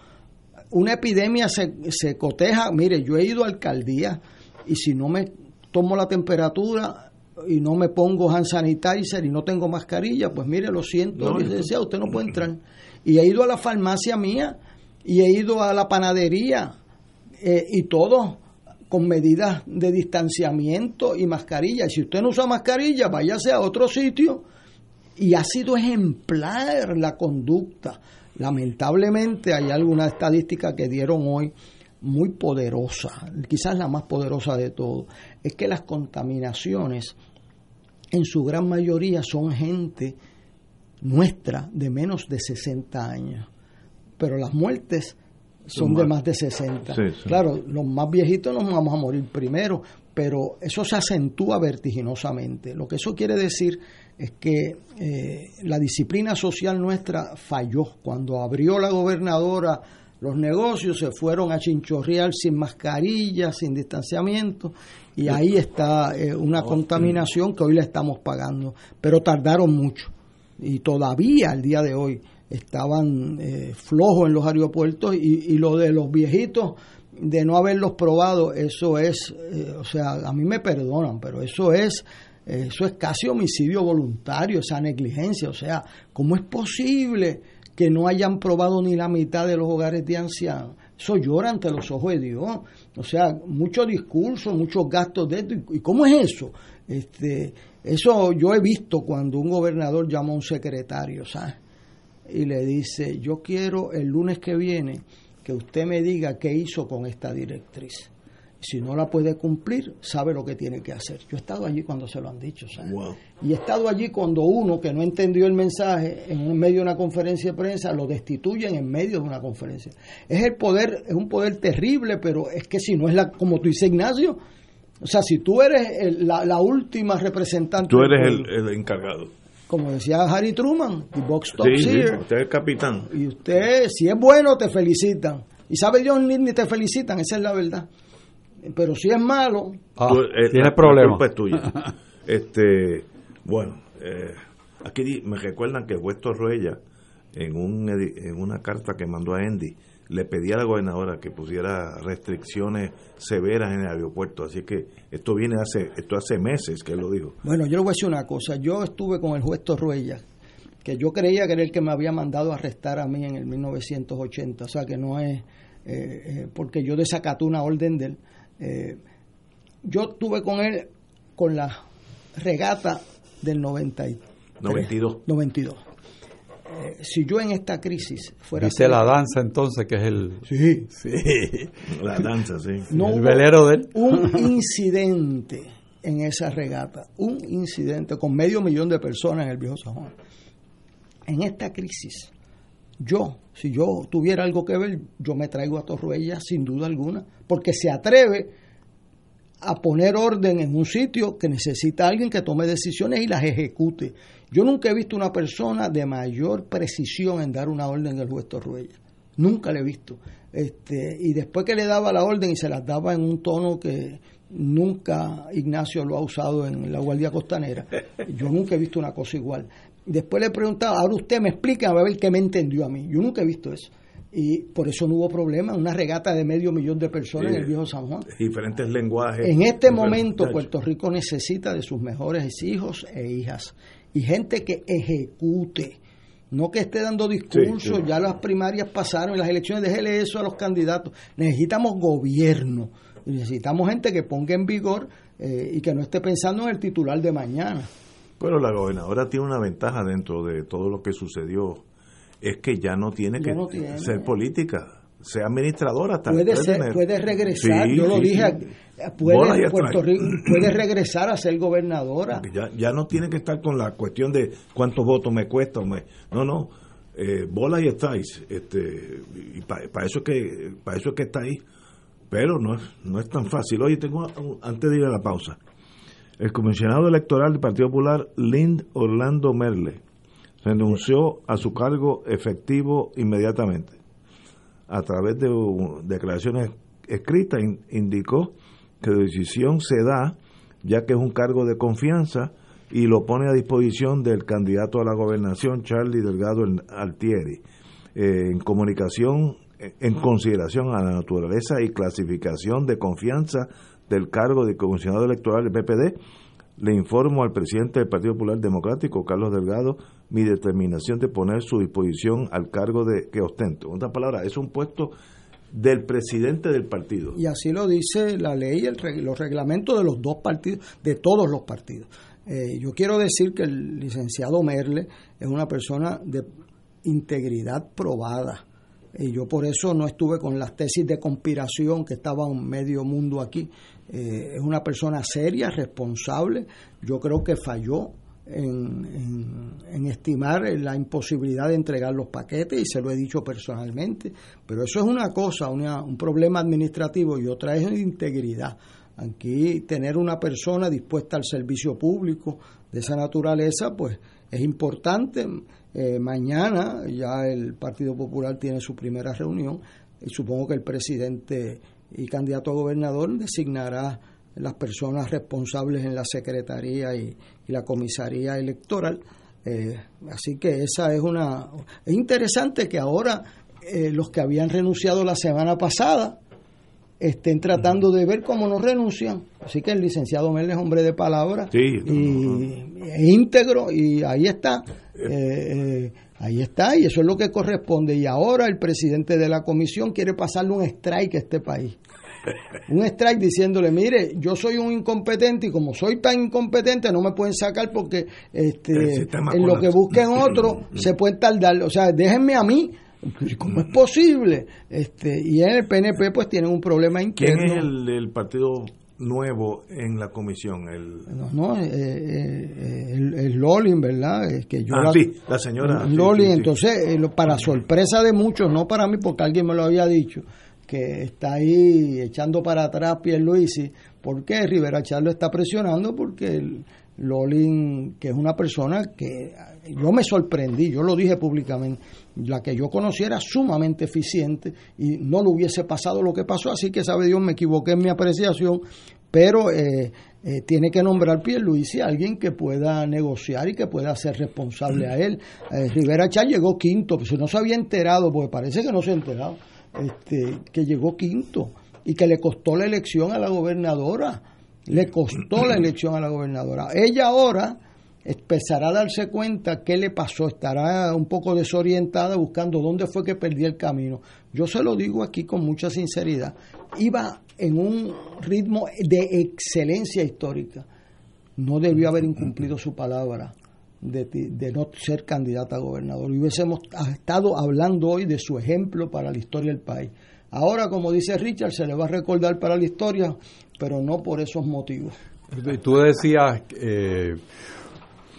una epidemia se, se coteja. Mire, yo he ido a alcaldía y si no me tomo la temperatura y no me pongo hand sanitizer y no tengo mascarilla, pues mire, lo siento, No, licenciado, usted no puede entrar. Y he ido a la farmacia mía y he ido a la panadería eh, y todo con medidas de distanciamiento y mascarilla. Y si usted no usa mascarilla, váyase a otro sitio y ha sido ejemplar la conducta. Lamentablemente hay alguna estadística que dieron hoy muy poderosa, quizás la más poderosa de todo, es que las contaminaciones en su gran mayoría son gente nuestra de menos de 60 años, pero las muertes son de más. más de 60. Sí, sí. Claro, los más viejitos nos vamos a morir primero, pero eso se acentúa vertiginosamente. Lo que eso quiere decir es que eh, la disciplina social nuestra falló. Cuando abrió la gobernadora los negocios, se fueron a chinchorrear sin mascarilla, sin distanciamiento, y ahí está eh, una contaminación que hoy la estamos pagando. Pero tardaron mucho, y todavía al día de hoy estaban eh, flojos en los aeropuertos y, y lo de los viejitos de no haberlos probado eso es eh, o sea a mí me perdonan pero eso es eso es casi homicidio voluntario esa negligencia. O sea cómo es posible que no hayan probado ni la mitad de los hogares de ancianos. Eso llora ante los ojos de Dios. O sea mucho discurso muchos gastos de esto. Y, cómo es eso este eso yo he visto cuando un gobernador llama a un secretario sabes y le dice, yo quiero el lunes que viene que usted me diga qué hizo con esta directriz. Si no la puede cumplir, sabe lo que tiene que hacer. Yo he estado allí cuando se lo han dicho, ¿sabes? Wow. Y he estado allí cuando uno que no entendió el mensaje en medio de una conferencia de prensa lo destituyen en medio de una conferencia. Es el poder, es un poder terrible, pero es que si no es la, como tú dices Ignacio, o sea, si tú eres el- la, la última representante, Tú eres el, el encargado. como decía Harry Truman, the box stops Sí, sí, usted es el capitán. Y usted, si es bueno, te felicitan. Y sabe Dios ni, ni te felicitan, esa es la verdad. Pero si es malo, Ah, Tú, eh, tiene la- problemas. La culpa es tuya. este, bueno, eh, aquí me recuerdan que Huesto Ruella, en, un, en una carta que mandó a Andy, le pedía a la gobernadora que pusiera restricciones severas en el aeropuerto. Así que esto viene hace esto hace meses que él lo dijo. bueno, yo le voy a decir una cosa. Yo estuve con el juez Torruella, que yo creía que era el que me había mandado a arrestar a mí en el 1980. O sea, que no es. eh, eh, porque yo desacaté una orden de él. Eh, yo estuve con él con la regata del 93, 92. 92. Eh, si yo en esta crisis fuera Dice la danza entonces que es el... Sí. Sí. La danza, sí. No el velero de él. un incidente en esa regata, un incidente con medio millón de personas en el viejo San Juan. En esta crisis, yo, si yo tuviera algo que ver, yo me traigo a Torruella sin duda alguna, porque se atreve a poner orden en un sitio que necesita alguien que tome decisiones y las ejecute. Yo nunca he visto una persona de mayor precisión en dar una orden del juez Torruella. Nunca le he visto. Este, y después que le daba la orden y se las daba en un tono que, nunca Ignacio lo ha usado en la Guardia Costanera. Yo nunca he visto una cosa igual. Después le he preguntado, ahora usted me explica, a ver qué me entendió a mí. Yo nunca he visto eso. Y por eso no hubo problema, una regata de medio millón de personas en el viejo San Juan. Diferentes lenguajes. En este momento Puerto Rico necesita de sus mejores hijos e hijas y gente que ejecute, no que esté dando discursos, ya las primarias pasaron y las elecciones, déjele eso a los candidatos. Necesitamos gobierno, necesitamos gente que ponga en vigor eh, y que no esté pensando en el titular de mañana. Bueno, la gobernadora tiene una ventaja dentro de todo lo que sucedió, es que ya no tiene que ser política sea administradora puede, ser, puede regresar yo lo dije puede, Puerto Rico, puede regresar a ser gobernadora. Ya, ya no tiene que estar con la cuestión de cuántos votos me cuesta me, no no eh, bola y estáis este y para eso es que para eso es que está ahí. Pero no es no es tan fácil. Oye tengo antes de ir a la pausa el comisionado electoral del Partido Popular Lind Orlando Merle renunció a su cargo efectivo inmediatamente a través de declaraciones escritas, indicó que la decisión se da ya que es un cargo de confianza y lo pone a disposición del candidato a la gobernación, Charlie Delgado Altieri. Eh, en comunicación, en consideración a la naturaleza y clasificación de confianza del cargo de comisionado electoral del PPD, le informo al presidente del Partido Popular Democrático, Carlos Delgado, mi determinación de poner su disposición al cargo de que ostento. En otras palabras, es un puesto del presidente del partido. Y así lo dice la ley, el, los reglamentos de los dos partidos, de todos los partidos. Eh, yo quiero decir que el licenciado Merle es una persona de integridad probada. Y yo por eso no estuve con las tesis de conspiración que estaban medio mundo aquí. Eh, es una persona seria, responsable. Yo creo que falló en, en, estimar la imposibilidad de entregar los paquetes y se lo he dicho personalmente. Pero eso es una cosa, un problema administrativo y otra es de integridad. Aquí tener una persona dispuesta al servicio público de esa naturaleza, pues es importante. Eh, mañana ya el Partido Popular tiene su primera reunión y supongo que el presidente y candidato a gobernador designará las personas responsables en la secretaría y, la comisaría electoral. Eh, así que esa es una... Es interesante que ahora eh, los que habían renunciado la semana pasada estén tratando de ver cómo no renuncian. Así que el licenciado Mel es hombre de palabra y, íntegro y ahí está. Eh, ahí está y eso es lo que corresponde. Y ahora el presidente de la comisión quiere pasarle un strike a este país un strike diciéndole, mire, yo soy un incompetente y como soy tan incompetente no me pueden sacar porque este, en lo que busquen otro se pueden tardar. O sea, déjenme a mí. ¿Cómo es posible? Este, y en el PNP pues tienen un problema interno. ¿Quién es el, partido nuevo en la comisión? El... No, no, eh, eh, el, Lolin, ¿verdad? Es que yo ah, la, sí, la señora. Lolin, entonces, eh, para sorpresa de muchos, no para mí porque alguien me lo había dicho, que está ahí echando para atrás Pierluisi. ¿Por qué? Rivera Charlo está presionando porque Lolin, que es una persona que yo me sorprendí, yo lo dije públicamente, la que yo conocía era sumamente eficiente y no le hubiese pasado lo que pasó, así que sabe Dios, me equivoqué en mi apreciación, pero eh, eh, tiene que nombrar Pierluisi a alguien que pueda negociar y que pueda ser responsable a él. Eh, Rivera Char llegó quinto, pues no se había enterado, porque parece que no se ha enterado este, que llegó quinto y que le costó la elección a la gobernadora. Le costó la elección a la gobernadora. Ella ahora empezará a darse cuenta qué le pasó, estará un poco desorientada buscando dónde fue que perdió el camino. Yo se lo digo aquí con mucha sinceridad. Iba en un ritmo de excelencia histórica. No debió haber incumplido su palabra de, no ser candidata a gobernador. Y hubiésemos estado hablando hoy de su ejemplo para la historia del país. Ahora, como dice Richard, se le va a recordar para la historia, pero no por esos motivos. Tú decías eh,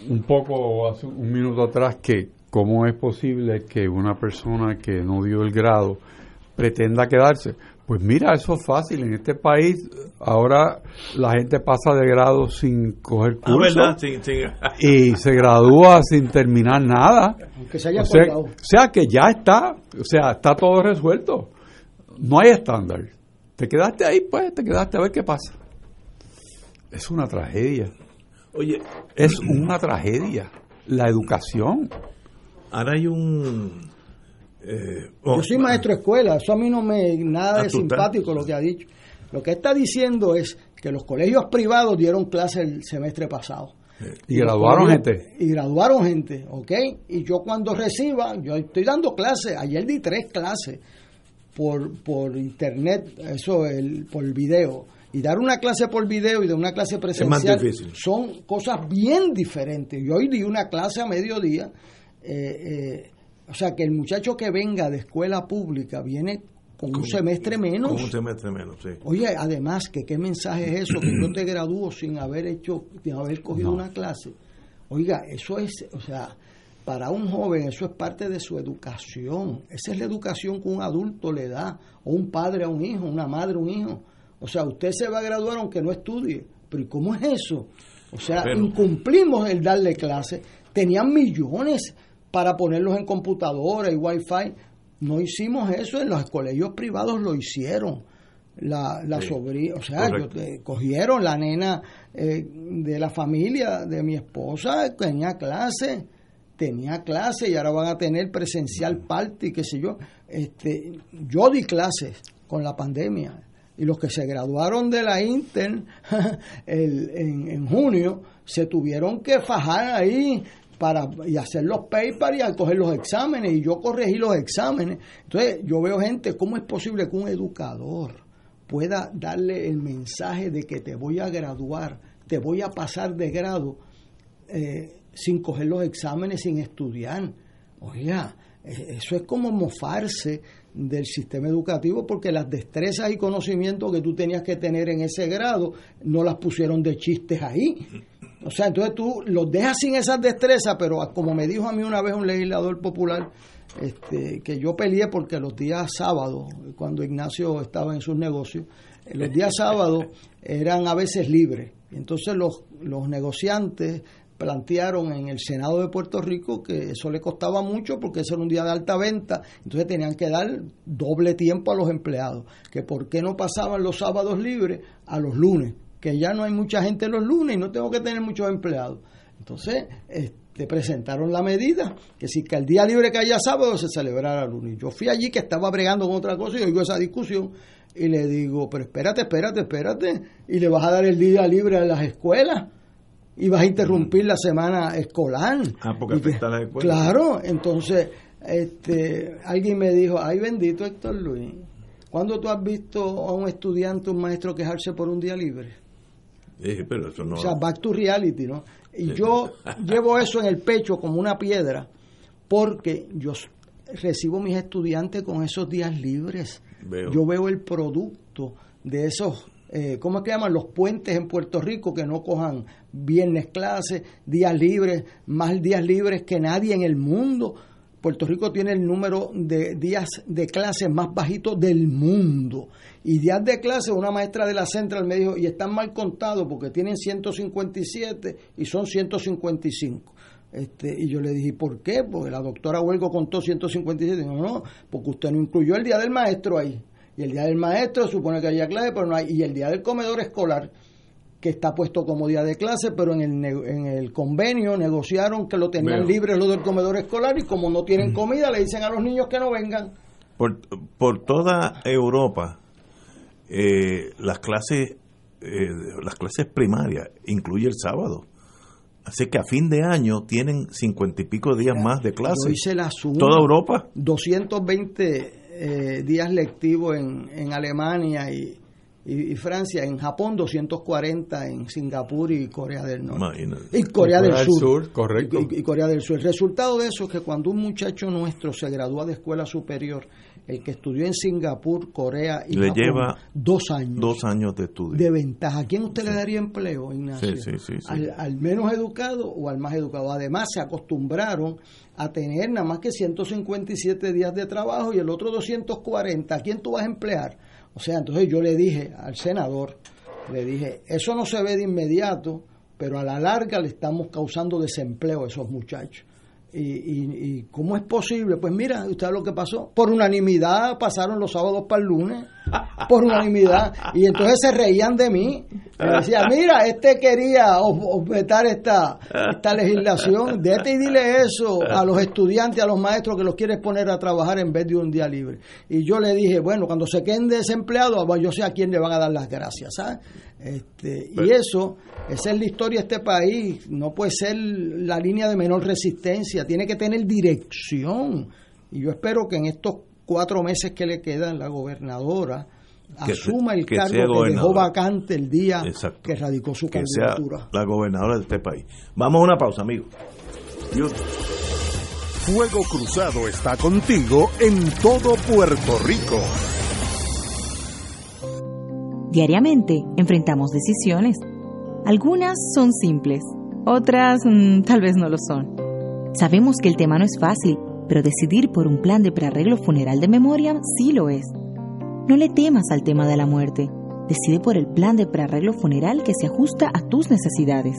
un poco hace un minuto atrás que cómo es posible que una persona que no dio el grado pretenda quedarse. Pues mira, eso es fácil. En este país ahora la gente pasa de grado sin coger ah, curso y se gradúa sin terminar nada. o, sea, que ya está, o sea, está todo resuelto. No hay estándar. Te quedaste ahí, pues, te quedaste a ver qué pasa. Es una tragedia. Oye, es una tragedia. La educación. Ahora hay un. Eh, Yo oh, soy maestro de escuela, eso a mí no me nada de simpático lo que ha dicho. Lo que está diciendo es que los colegios privados dieron clase el semestre pasado. Y, graduaron gente. Y graduaron gente, ¿ok? Y yo cuando reciba, yo estoy dando clases, ayer di tres clases por, por internet, eso, el, por video. Y dar una clase por video y de una clase presencial son cosas bien diferentes. Yo hoy di una clase a mediodía, eh, eh, o sea que el muchacho que venga de escuela pública viene con un semestre menos. Con un semestre menos, sí. Oye, además, que qué mensaje es eso, que yo te gradúo sin haber hecho, sin haber cogido una clase. Oiga, eso es, o sea, para un joven eso es parte de su educación. Esa es la educación que un adulto le da, o un padre a un hijo, una madre a un hijo. O sea, usted se va a graduar aunque no estudie. Pero ¿y cómo es eso? O sea, incumplimos el darle clase. Tenían millones para ponerlos en computadora y wifi no hicimos eso, en los colegios privados lo hicieron. La, la sobrina, o sea, cogieron la nena eh, de la familia de mi esposa, tenía clase, tenía clase y ahora van a tener presencial party, qué sé yo. Este, yo di clases con la pandemia y los que se graduaron de la Inter en, en junio se tuvieron que fajar ahí para y hacer los papers y coger los exámenes y yo corregí los exámenes. Entonces yo veo gente, ¿cómo es posible que un educador pueda darle el mensaje de que te voy a graduar, te voy a pasar de grado eh, sin coger los exámenes, sin estudiar? Oiga, eh, eso es como mofarse del sistema educativo porque las destrezas y conocimientos que tú tenías que tener en ese grado no las pusieron de chistes ahí. O sea, entonces tú los dejas sin esas destrezas, pero como me dijo a mí una vez un legislador popular, este, que yo peleé porque los días sábados, cuando Ignacio estaba en sus negocios, eh, los días sábados eran a veces libres. Entonces los, los negociantes plantearon en el Senado de Puerto Rico que eso le costaba mucho porque ese era un día de alta venta, entonces tenían que dar doble tiempo a los empleados, que por qué no pasaban los sábados libres a los lunes que ya no hay mucha gente los lunes y no tengo que tener muchos empleados. Entonces, este, presentaron la medida que si que el día libre que haya sábado se celebrara el lunes. Yo fui allí que estaba bregando con otra cosa y oigo esa discusión y le digo, pero espérate, espérate, espérate, y le vas a dar el día libre a las escuelas y vas a interrumpir la semana escolar. Ah, porque está la escuela. Claro, entonces este, alguien me dijo, ay bendito Héctor Luis, ¿cuándo tú has visto a un estudiante, un maestro quejarse por un día libre? pero eso no... O sea, back to reality, ¿no? Y yo llevo eso en el pecho como una piedra porque yo recibo mis estudiantes con esos días libres. Yo veo el producto de esos, eh, ¿cómo es que llaman? Los puentes en Puerto Rico que no cojan viernes clases, días libres, más días libres que nadie en el mundo. Puerto Rico tiene el número de días de clase más bajito del mundo. Y días de clase, una maestra de la Central me dijo, y están mal contados porque tienen 157 y son 155. Este, y yo le dije, ¿por qué? Porque la doctora Huelgo contó 157. No, no, porque usted no incluyó el día del maestro ahí. Y el día del maestro supone que haya clase, pero no hay. Y el día del comedor escolar que está puesto como día de clase, pero en el, en el convenio negociaron que lo tenían libre los del comedor escolar y como no tienen comida le dicen a los niños que no vengan. Por, por toda Europa, eh, las clases eh, las clases primarias incluye el sábado. Así que a fin de año tienen cincuenta y pico días más de clase. hice la suma. ¿Toda Europa? 220 eh, días lectivos en, en Alemania y, y, Francia, en Japón 240, en Singapur y Corea del Norte. Y Corea, del, Sur. correcto. Y, Corea del Sur. El resultado de eso es que cuando un muchacho nuestro se gradúa de escuela superior, el que estudió en Singapur, Corea y le lleva dos años. Dos años de estudio. De ventaja. ¿A quién usted le daría empleo, Ignacio? Sí, sí, al, al, menos educado o al más educado. Además, se acostumbraron a tener nada más que 157 días de trabajo y el otro 240. ¿A quién tú vas a emplear? O sea, entonces yo le dije al senador, le dije, eso no se ve de inmediato, pero a la larga le estamos causando desempleo a esos muchachos. ¿Y, y, y cómo es posible? Pues mira, usted lo que pasó. Por unanimidad pasaron los sábados para el lunes. Por unanimidad. Y entonces se reían de mí. Me decían, mira, este quería objetar esta, esta legislación. Dete y dile eso a los estudiantes, a los maestros que los quieres poner a trabajar en vez de un día libre. Y yo le dije, bueno, cuando se queden desempleados, yo sé a quién le van a dar las gracias. ¿sabes? Este, y eso, esa es la historia de este país. No puede ser la línea de menor resistencia, tiene que tener dirección. Y yo espero que en estos cuatro meses que le quedan, la gobernadora asuma el cargo que dejó vacante el día que radicó su candidatura. la gobernadora de este país. Vamos a una pausa, amigos. Fuego Cruzado está contigo en todo Puerto Rico. Diariamente enfrentamos decisiones. Algunas son simples, otras mm, tal vez no lo son. Sabemos que el tema no es fácil, pero decidir por un plan de prearreglo funeral de memoria sí lo es. No le temas al tema de la muerte. Decide por el plan de prearreglo funeral que se ajusta a tus necesidades.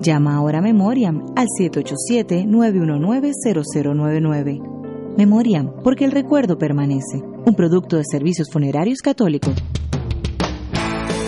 Llama ahora a Memoriam al 787-919-0099. Memoriam, porque el recuerdo permanece. Un producto de servicios funerarios católicos.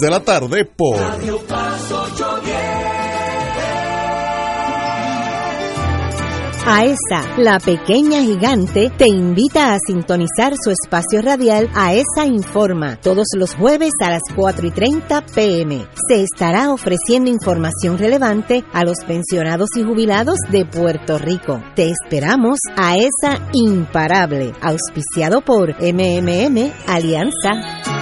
de la tarde por Radio AESA, la pequeña gigante, te invita a sintonizar su espacio radial AESA Informa todos los jueves a las 4 y 30 pm. Se estará ofreciendo información relevante a los pensionados y jubilados de Puerto Rico. Te esperamos a esa Imparable, auspiciado por MMM Alianza.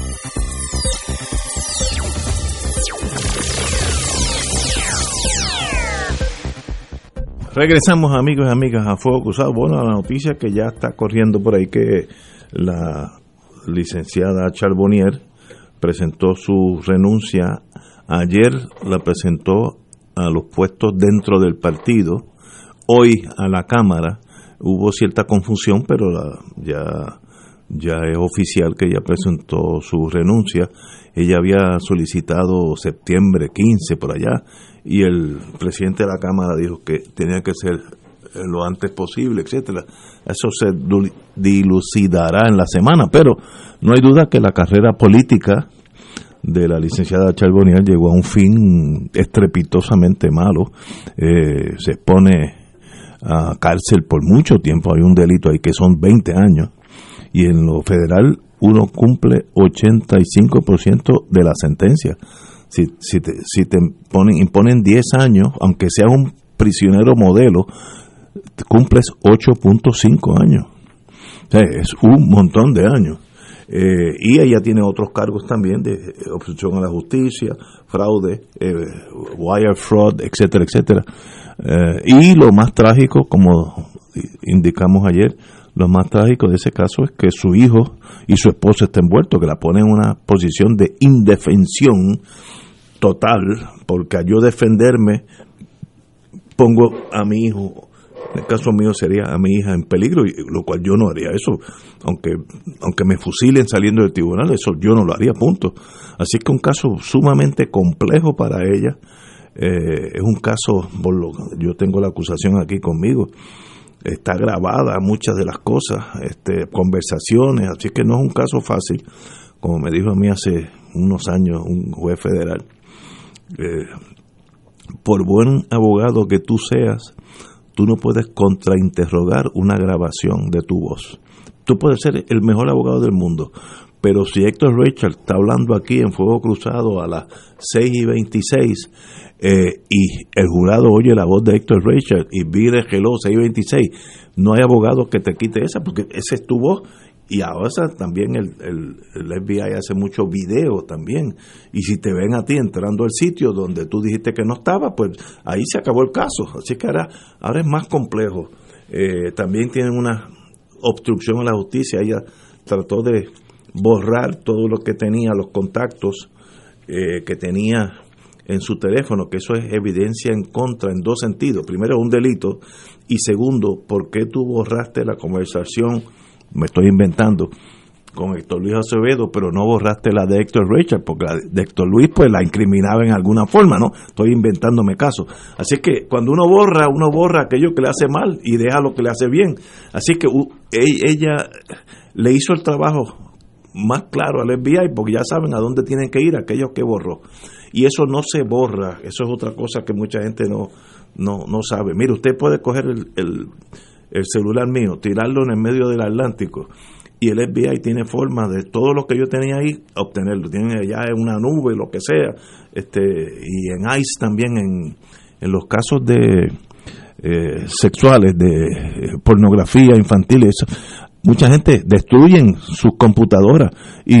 Regresamos amigos y amigas a Fuego Cruzado. Bueno, la noticia que ya está corriendo por ahí que la licenciada Charbonnier presentó su renuncia. Ayer la presentó a los puestos dentro del partido. Hoy a la Cámara hubo cierta confusión, pero ya, ya es oficial que ella presentó su renuncia. Ella había solicitado septiembre 15 por allá y el presidente de la Cámara dijo que tenía que ser eh, lo antes posible, etcétera. Eso se dilucidará en la semana, pero no hay duda que la carrera política de la licenciada Charbonier llegó a un fin estrepitosamente malo. Eh, se pone a cárcel por mucho tiempo, hay un delito ahí que son 20 años, y en lo federal uno cumple 85% de la sentencia si, si te, si te ponen, imponen 10 años, aunque sea un prisionero modelo, cumples 8.5 años. es un montón de años. Eh, y ella tiene otros cargos también de eh, obstrucción a la justicia, fraude, eh, wire fraud, etcétera, etcétera. y lo más trágico, como indicamos ayer, lo más trágico de ese caso es que su hijo y su esposa estén envueltos, que la ponen en una posición de indefensión total, porque a yo defenderme pongo a mi hijo En el caso mío sería a mi hija en peligro, lo cual yo no haría eso, aunque, aunque me fusilen saliendo del tribunal, eso yo no lo haría, punto. Así que un caso sumamente complejo para ella, eh, es un caso, por lo, yo tengo la acusación aquí conmigo, está grabada muchas de las cosas, este, conversaciones, así que no es un caso fácil, como me dijo a mí hace unos años un juez federal. Eh, por buen abogado que tú seas, tú no puedes contrainterrogar una grabación de tu voz. Tú puedes ser el mejor abogado del mundo, pero si Héctor Richard está hablando aquí en Fuego Cruzado a las 6 y 26 eh, y el jurado oye la voz de Héctor Richard y vire hello 6 y 26, no hay abogado que te quite esa porque esa es tu voz y ahora también el, el, FBI hace mucho video también. Y si te ven a ti entrando al sitio donde tú dijiste que no estaba, pues ahí se acabó el caso. Así que ahora, ahora es más complejo. Eh, también tienen una obstrucción a la justicia. Ella trató de borrar todo lo que tenía, los contactos eh, que tenía en su teléfono, que eso es evidencia en contra en dos sentidos. Primero, un delito. Y segundo, ¿por qué tú borraste la conversación? me estoy inventando, con Héctor Luis Acevedo, pero no borraste la de Héctor Richard, porque la de Héctor Luis pues la incriminaba en alguna forma, ¿no? Estoy inventándome caso. Así que cuando uno borra, uno borra aquello que le hace mal y deja lo que le hace bien. Así que ella le hizo el trabajo más claro al FBI, porque ya saben a dónde tienen que ir aquellos que borró. Y eso no se borra, eso es otra cosa que mucha gente no, no, no sabe. Mire, usted puede coger el el celular mío, tirarlo en el medio del Atlántico y el FBI tiene forma de todo lo que yo tenía ahí obtenerlo. Tiene ya en una nube, lo que sea, este y en ICE también en, en los casos de eh, sexuales, de eh, pornografía infantil, eso, mucha gente destruyen sus computadoras y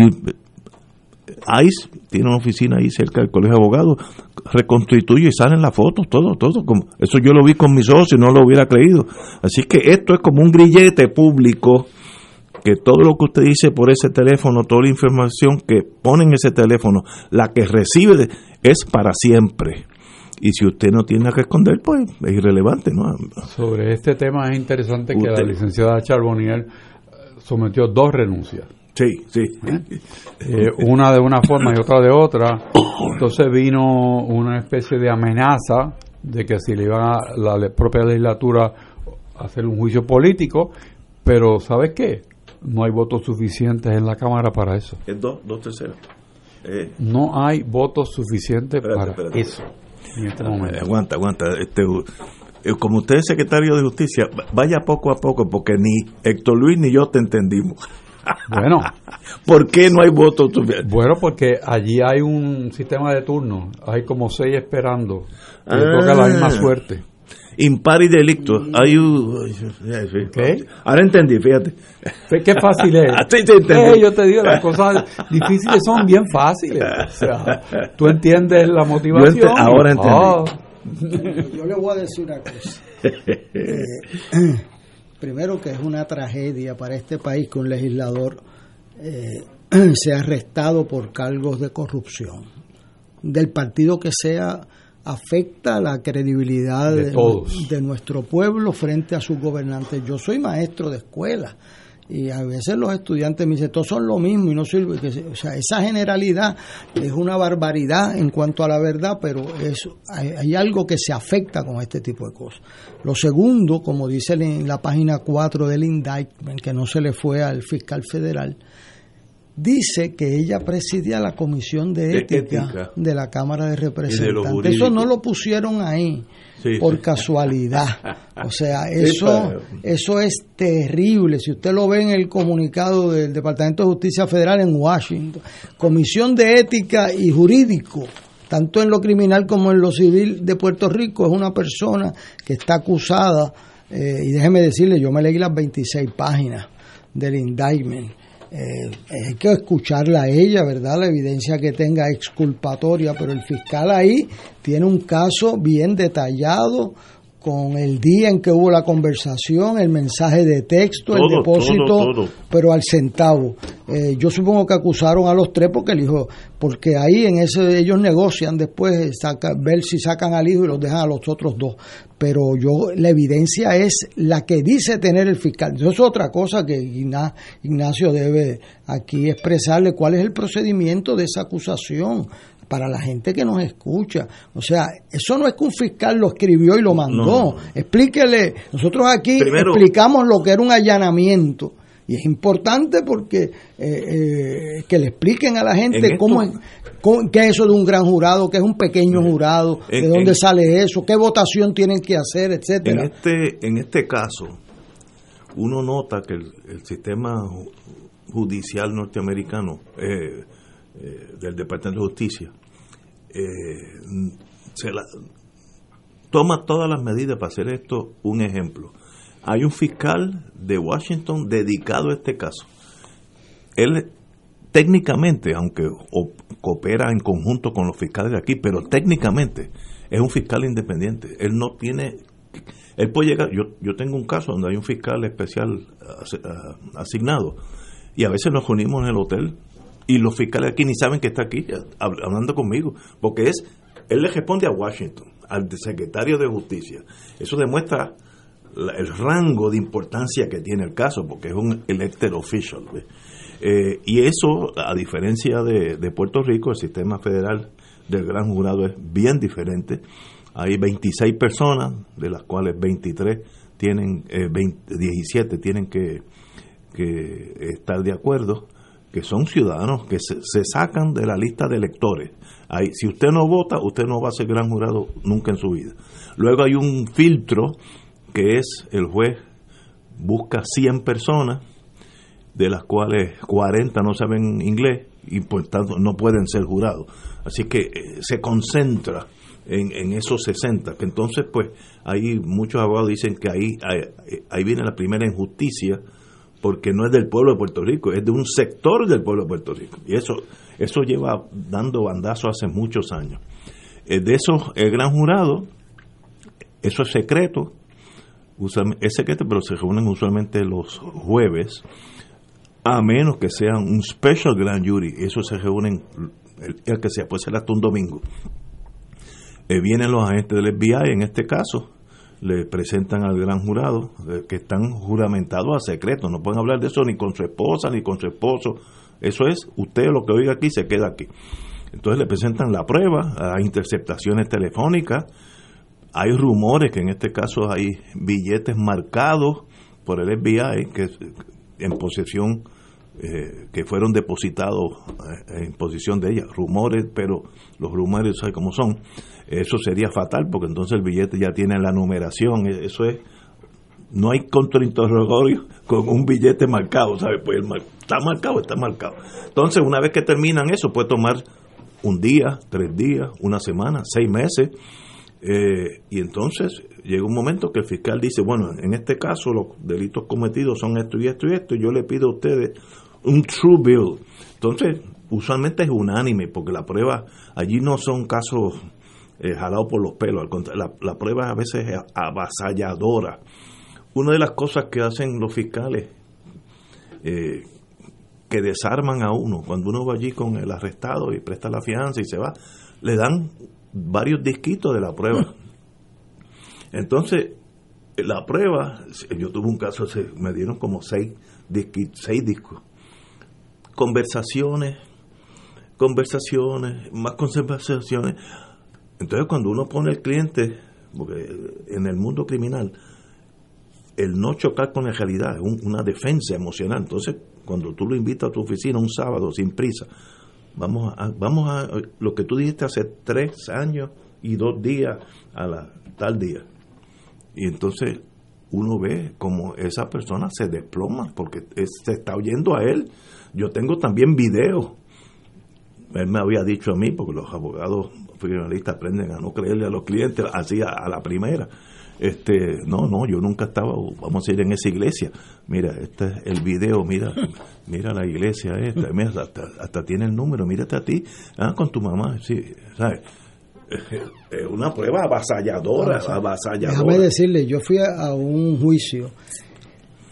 ICE tiene una oficina ahí cerca del colegio de abogados, reconstituye y salen las fotos, todo, todo. Como, eso yo lo vi con mis ojos y no lo hubiera creído. Así que esto es como un grillete público que todo lo que usted dice por ese teléfono, toda la información que pone en ese teléfono, la que recibe es para siempre. Y si usted no tiene que esconder, pues es irrelevante. ¿no? Sobre este tema es interesante que la licenciada Charbonnier sometió dos renuncias Sí, sí. Eh, una de una forma y otra de otra. Entonces vino una especie de amenaza de que si le iban a la propia legislatura a hacer un juicio político, pero ¿sabes qué? No hay votos suficientes en la Cámara para eso. Es dos, dos terceros. Eh. No hay votos suficientes para eso. En este momento. Aguanta, aguanta. Este, como usted es secretario de Justicia, vaya poco a poco, porque ni Héctor Luis ni yo te entendimos. Bueno. ¿Por qué no hay votos? Bueno, porque allí hay un sistema de turnos. Hay como seis esperando. Que toca la misma ah. suerte. Impar y delicto. Hay ¿Qué? Ahora entendí, fíjate. Qué fácil es. Eh, yo te digo, las cosas difíciles son bien fáciles. O sea, tú entiendes la motivación. ahora entendí. Oh. Yo le voy a decir una cosa. Eh, primero que es una tragedia para este país que un legislador eh, sea arrestado por cargos de corrupción. Del partido que sea, afecta la credibilidad de, de nuestro pueblo frente a sus gobernantes. Yo soy maestro de escuela y a veces los estudiantes me dicen, todos son lo mismo y no sirve. O sea, esa generalidad es una barbaridad en cuanto a la verdad, pero eso, hay, algo que se afecta con este tipo de cosas. Lo segundo, como dice en la página 4 del indictment, que no se le fue al fiscal federal, dice que ella presidía la comisión de ética, de, la Cámara de Representantes. Eso no lo pusieron ahí por casualidad. O sea, eso, eso es terrible. Si usted lo ve en el comunicado del Departamento de Justicia Federal en Washington, Comisión de Ética y Jurídico, tanto en lo criminal como en lo civil de Puerto Rico, es una persona que está acusada, eh, y déjeme decirle, yo me leí las 26 páginas del indictment eh, hay que escucharla a ella, ¿verdad? La evidencia que tenga exculpatoria, pero el fiscal ahí tiene un caso bien detallado con el día en que hubo la conversación, el mensaje de texto, el depósito, pero al centavo. Eh, yo supongo que acusaron a los tres porque el hijo, porque ahí en ese ellos negocian después saca, ver si sacan al hijo y los dejan a los otros dos. Pero yo la evidencia es la que dice tener el fiscal. Eso es otra cosa que Ignacio debe aquí expresarle cuál es el procedimiento de esa acusación para la gente que nos escucha. O sea, eso no es que un fiscal lo escribió y lo mandó. Explíquele, nosotros aquí explicamos lo que era un allanamiento. Y es importante porque eh, eh, que le expliquen a la gente cómo, es, qué es eso de un gran jurado, qué es un pequeño jurado, de dónde sale eso, qué votación tienen que hacer, etcétera. En este, en este caso, uno nota que el, sistema judicial norteamericano eh, del Departamento de Justicia eh, se la, toma todas las medidas para hacer esto un ejemplo. Hay un fiscal de Washington dedicado a este caso. Él técnicamente, aunque coopera en conjunto con los fiscales de aquí, pero técnicamente es un fiscal independiente. Él no tiene, él puede llegar, yo, yo tengo un caso donde hay un fiscal especial asignado y a veces nos unimos en el hotel y los fiscales aquí ni saben que está aquí hablando conmigo, porque es, él le responde a Washington, al secretario de Justicia. Eso demuestra el rango de importancia que tiene el caso, porque es un elected official. Eh, y eso, a diferencia de, Puerto Rico, el sistema federal del gran jurado es bien diferente. Hay 26 personas, de las cuales 23 tienen, eh, 17 tienen que, que estar de acuerdo que son ciudadanos que se, sacan de la lista de electores. Ahí, si usted no vota, usted no va a ser gran jurado nunca en su vida. Luego hay un filtro que es el juez busca 100 personas, de las cuales 40 no saben inglés y por tanto no pueden ser jurados. Así que eh, se concentra en, esos 60, que entonces pues ahí muchos abogados dicen que ahí, ahí, ahí viene la primera injusticia porque no es del pueblo de Puerto Rico, es de un sector del pueblo de Puerto Rico. Y eso, eso lleva dando bandazo hace muchos años. Eh, de eso, el gran jurado, eso es secreto, es secreto, pero se reúnen usualmente los jueves, a menos que sean un special grand jury, eso se reúnen, el, que sea, puede ser hasta un domingo. Eh, vienen los agentes del FBI, en este caso, le presentan al gran jurado eh, que están juramentados a secreto, no pueden hablar de eso ni con su esposa ni con su esposo. Eso es, usted lo que oiga aquí se queda aquí. Entonces le presentan la prueba, a interceptaciones telefónicas, hay rumores que en este caso hay billetes marcados por el FBI que en posesión eh, que fueron depositados eh, en posición de ella, rumores, pero los rumores sabe cómo son eso sería fatal porque entonces el billete ya tiene la numeración, e, eso es, no hay contrainterrogatorio con un billete marcado, ¿sabes? Pues está marcado, está marcado. Entonces, una vez que terminan eso, puede tomar un día, tres días, una semana, seis meses, eh, y entonces llega un momento que el fiscal dice, bueno, en este caso los delitos cometidos son esto y esto y esto, y yo le pido a ustedes un true bill. Entonces, usualmente es unánime, porque la prueba, allí no son casos eh, jalado por los pelos. La, la prueba a veces es avasalladora. Una de las cosas que hacen los fiscales eh, que desarman a uno, cuando uno va allí con el arrestado y presta la fianza y se va, le dan varios disquitos de la prueba. Entonces, la prueba, yo tuve un caso, me dieron como seis, seis discos. Conversaciones, conversaciones, más conversaciones. Entonces, cuando uno pone el cliente, porque en el mundo criminal, el no chocar con la realidad es una defensa emocional. Entonces, cuando tú lo invitas a tu oficina un sábado sin prisa, vamos a, vamos a lo que tú dijiste hace tres años y dos días a la tal día. Y entonces uno ve como esa persona se desploma porque se está oyendo a él. Yo tengo también videos. Él me había dicho a mí, porque los abogados criminalistas aprenden a no creerle a los clientes así a, la primera. Este, no, no, yo nunca estaba, vamos a ir en esa iglesia. Mira, este es el video, mira, mira la iglesia esta, mira, hasta, tiene el número, mírate a ti, ah, con tu mamá, sí, ¿sabes? es una prueba avasalladora, avasalladora. Déjame decirle, yo fui a un juicio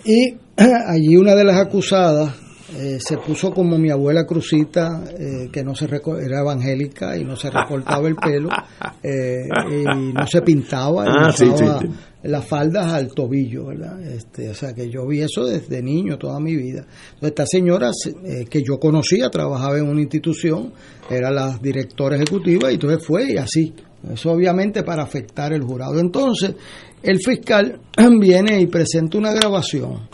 y allí una de las acusadas eh, se puso como mi abuela Crucita, eh, que no se era evangélica y no se recortaba el pelo eh, y no se pintaba, y ah, las faldas al tobillo, ¿verdad? Este, o sea que yo vi eso desde niño, toda mi vida. Entonces, esta señora que yo conocía, trabajaba en una institución, era la directora ejecutiva y entonces fue y así. Eso obviamente para afectar el jurado. Entonces, el fiscal viene y presenta una grabación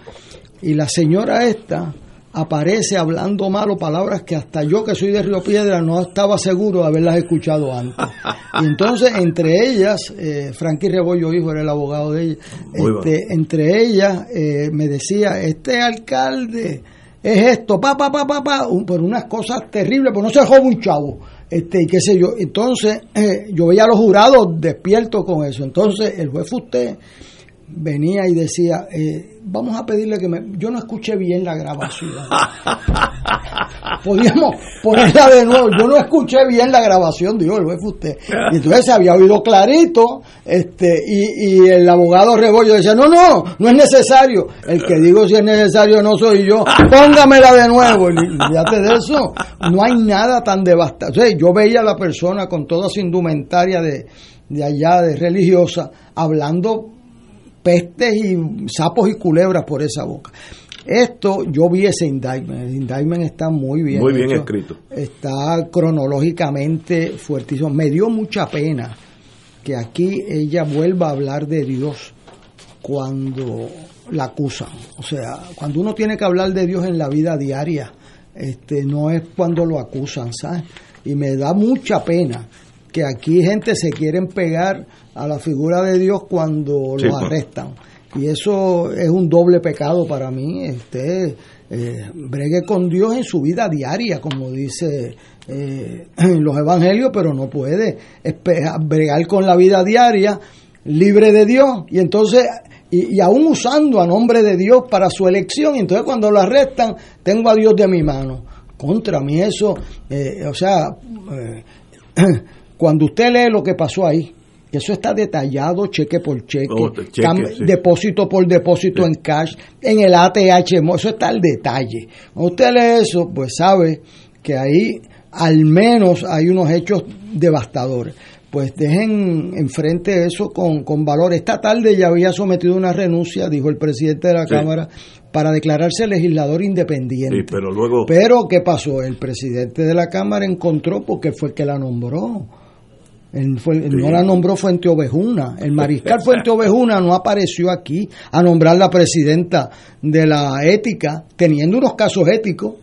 y la señora esta aparece hablando malo palabras que hasta yo que soy de Río Piedra no estaba seguro de haberlas escuchado antes. Y entonces entre ellas, eh, Frankie Rebollo Hijo era el abogado de ella, este, entre ellas eh, me decía, este alcalde es esto, pa, pa, pa, pa, pa, por unas cosas terribles, pues no se dejó un chavo. Este, y qué sé yo, entonces eh, yo veía a los jurados despiertos con eso. Entonces el juez usted venía y decía, eh, vamos a pedirle que me... Yo no escuché bien la grabación. Podíamos ponerla de nuevo. Yo no escuché bien la grabación, digo, el fue usted. Y entonces se había oído clarito, este, y, y el abogado Rebollo decía, no, no, no es necesario. El que digo si es necesario no soy yo, póngamela de nuevo. Y fíjate de eso, no hay nada tan devastador. yo veía a la persona con toda su indumentaria de, de allá, de religiosa, hablando pestes y sapos y culebras por esa boca. Esto, yo vi ese indictment, el indictment está muy bien. Muy bien escrito. Está cronológicamente fuertísimo. Me dio mucha pena que aquí ella vuelva a hablar de Dios cuando la acusan. O sea, cuando uno tiene que hablar de Dios en la vida diaria, este, no es cuando lo acusan, ¿sabes? Y me da mucha pena que aquí gente se quieren pegar a la figura de Dios cuando lo arrestan. Y eso es un doble pecado para mí. Este, eh, bregue con Dios en su vida diaria, como dice eh, en los evangelios, pero no puede bregar con la vida diaria libre de Dios. Y entonces, y, aún usando a nombre de Dios para su elección, y entonces cuando lo arrestan, tengo a Dios de mi mano. Contra mí eso, eh, o sea, cuando usted lee lo que pasó ahí, eso está detallado cheque por cheque, oh, depósito por depósito en cash, en el ATH, eso está al detalle. Cuando usted lee eso, pues sabe que ahí al menos hay unos hechos devastadores. Pues dejen enfrente eso con, con valor. Esta tarde ya había sometido una renuncia, dijo el presidente de la Cámara, para declararse legislador independiente. pero luego. Pero, ¿qué pasó? El presidente de la Cámara encontró porque fue el que la nombró no la nombró Fuente Ovejuna. El mariscal Fuente Ovejuna no apareció aquí a nombrar la presidenta de la ética, teniendo unos casos éticos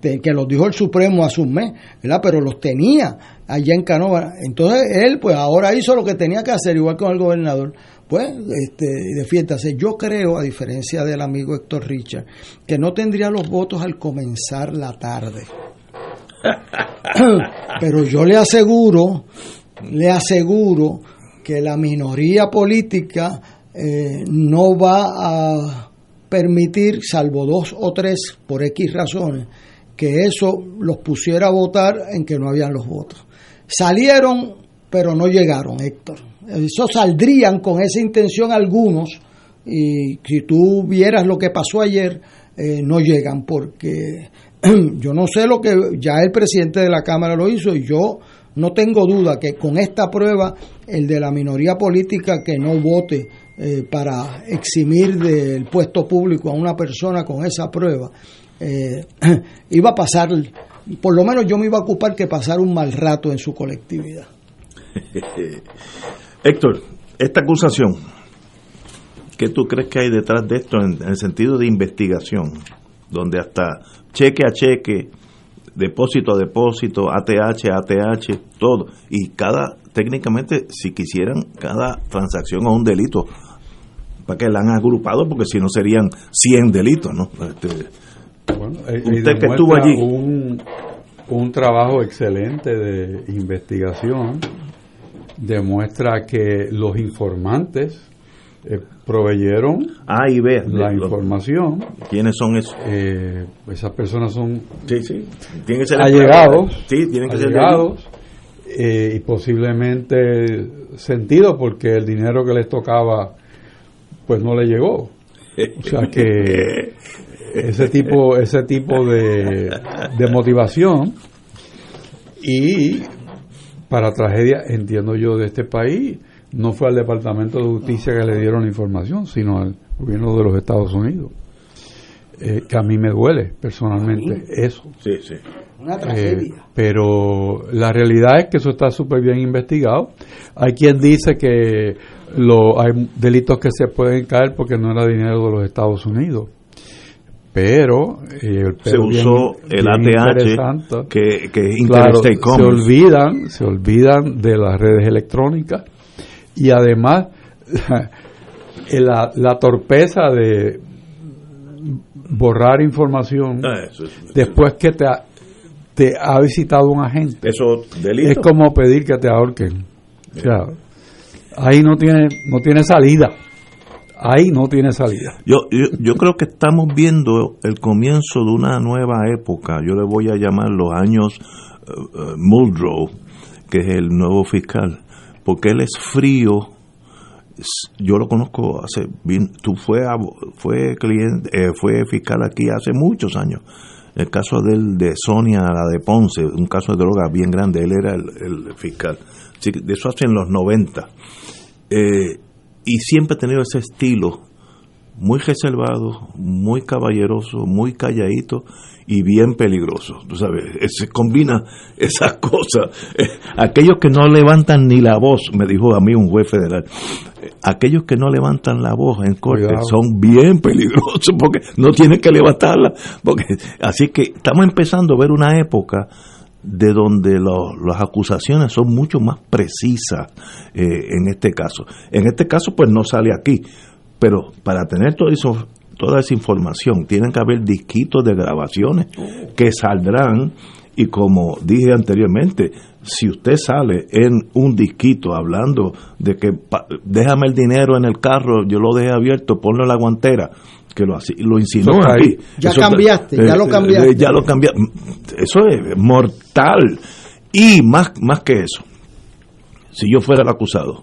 que los dijo el Supremo hace un mes, ¿verdad? Pero los tenía allá en Canova. Entonces él, pues ahora hizo lo que tenía que hacer, igual con el gobernador. Pues, este, defiéndase. Yo creo, a diferencia del amigo Héctor Richard, que no tendría los votos al comenzar la tarde. Pero yo le aseguro le aseguro que la minoría política eh, no va a permitir, salvo dos o tres, por X razones, que eso los pusiera a votar en que no habían los votos. Salieron, pero no llegaron, Héctor. Eso saldrían con esa intención algunos, y si tú vieras lo que pasó ayer, eh, no llegan, porque yo no sé lo que ya el presidente de la Cámara lo hizo, y yo no tengo duda que con esta prueba, el de la minoría política que no vote eh, para eximir del puesto público a una persona con esa prueba, eh, iba a pasar, por lo menos yo me iba a ocupar que pasar un mal rato en su colectividad. Héctor, esta acusación, ¿qué tú crees que hay detrás de esto en el sentido de investigación? Donde hasta cheque a cheque depósito a depósito, ATH, ATH, todo. Y cada, técnicamente, si quisieran, cada transacción a un delito, para que la han agrupado, porque si no serían 100 delitos, ¿no? Este, eh, usted que estuvo allí. Un, un trabajo excelente de investigación demuestra que los informantes eh, proveyeron A y la información. ¿Quiénes son esos? Eh, esas personas son sí, sí. Tienen que ser allegados, sí, tienen que allegados eh, y posiblemente sentido porque el dinero que les tocaba pues no le llegó. O sea que ese tipo, ese tipo de, de motivación y para tragedia, entiendo yo, de este país, no fue al Departamento de Justicia que le dieron la información, sino al gobierno de los Estados Unidos. Eh, que a mí me duele personalmente eso. Sí, sí. Una tragedia. Eh, pero la realidad es que eso está súper bien investigado. Hay quien dice que lo, hay delitos que se pueden caer porque no era dinero de los Estados Unidos. Pero, eh, el se usó el ATH que, que es Interstate Se olvidan, se olvidan de las redes electrónicas y además la, la torpeza de borrar información Ah, después que te ha, te ha visitado un agente. Eso delito. Es como pedir que te ahorquen. O sea, ahí no tiene no tiene salida. Ahí no tiene salida. Yo, yo, yo creo que estamos viendo el comienzo de una nueva época. Yo le voy a llamar los años uh, Muldrow, que es el nuevo fiscal, porque él es frío. Yo lo conozco hace. Tú fue fue cliente, eh, fue fiscal aquí hace muchos años. El caso del de Sonia, la de Ponce, un caso de droga bien grande. Él era el, fiscal. De eso hace en los 90. Eh, y siempre he tenido ese estilo muy reservado, muy caballeroso, muy calladito y bien peligroso. Tú sabes, se combina esas cosas. Eh, aquellos que no levantan ni la voz, me dijo a mí un juez federal, eh, aquellos que no levantan la voz en corte Cuidado. son bien peligrosos porque no tienen que levantarla. Porque, así que estamos empezando a ver una época de donde lo- las acusaciones son mucho más precisas eh, en este caso. En este caso, pues no sale aquí, pero para tener todo eso, toda esa información, tienen que haber disquitos de grabaciones que saldrán y como dije anteriormente, si usted sale en un disquito hablando de que pa- déjame el dinero en el carro, yo lo dejé abierto, ponlo en la guantera, que lo, así- lo insinúa está ahí. Ya Eso- cambiaste, ya lo cambiaste. eh, ya lo cambiaste. Eso es mortal. Y más, más que eso, si yo fuera el acusado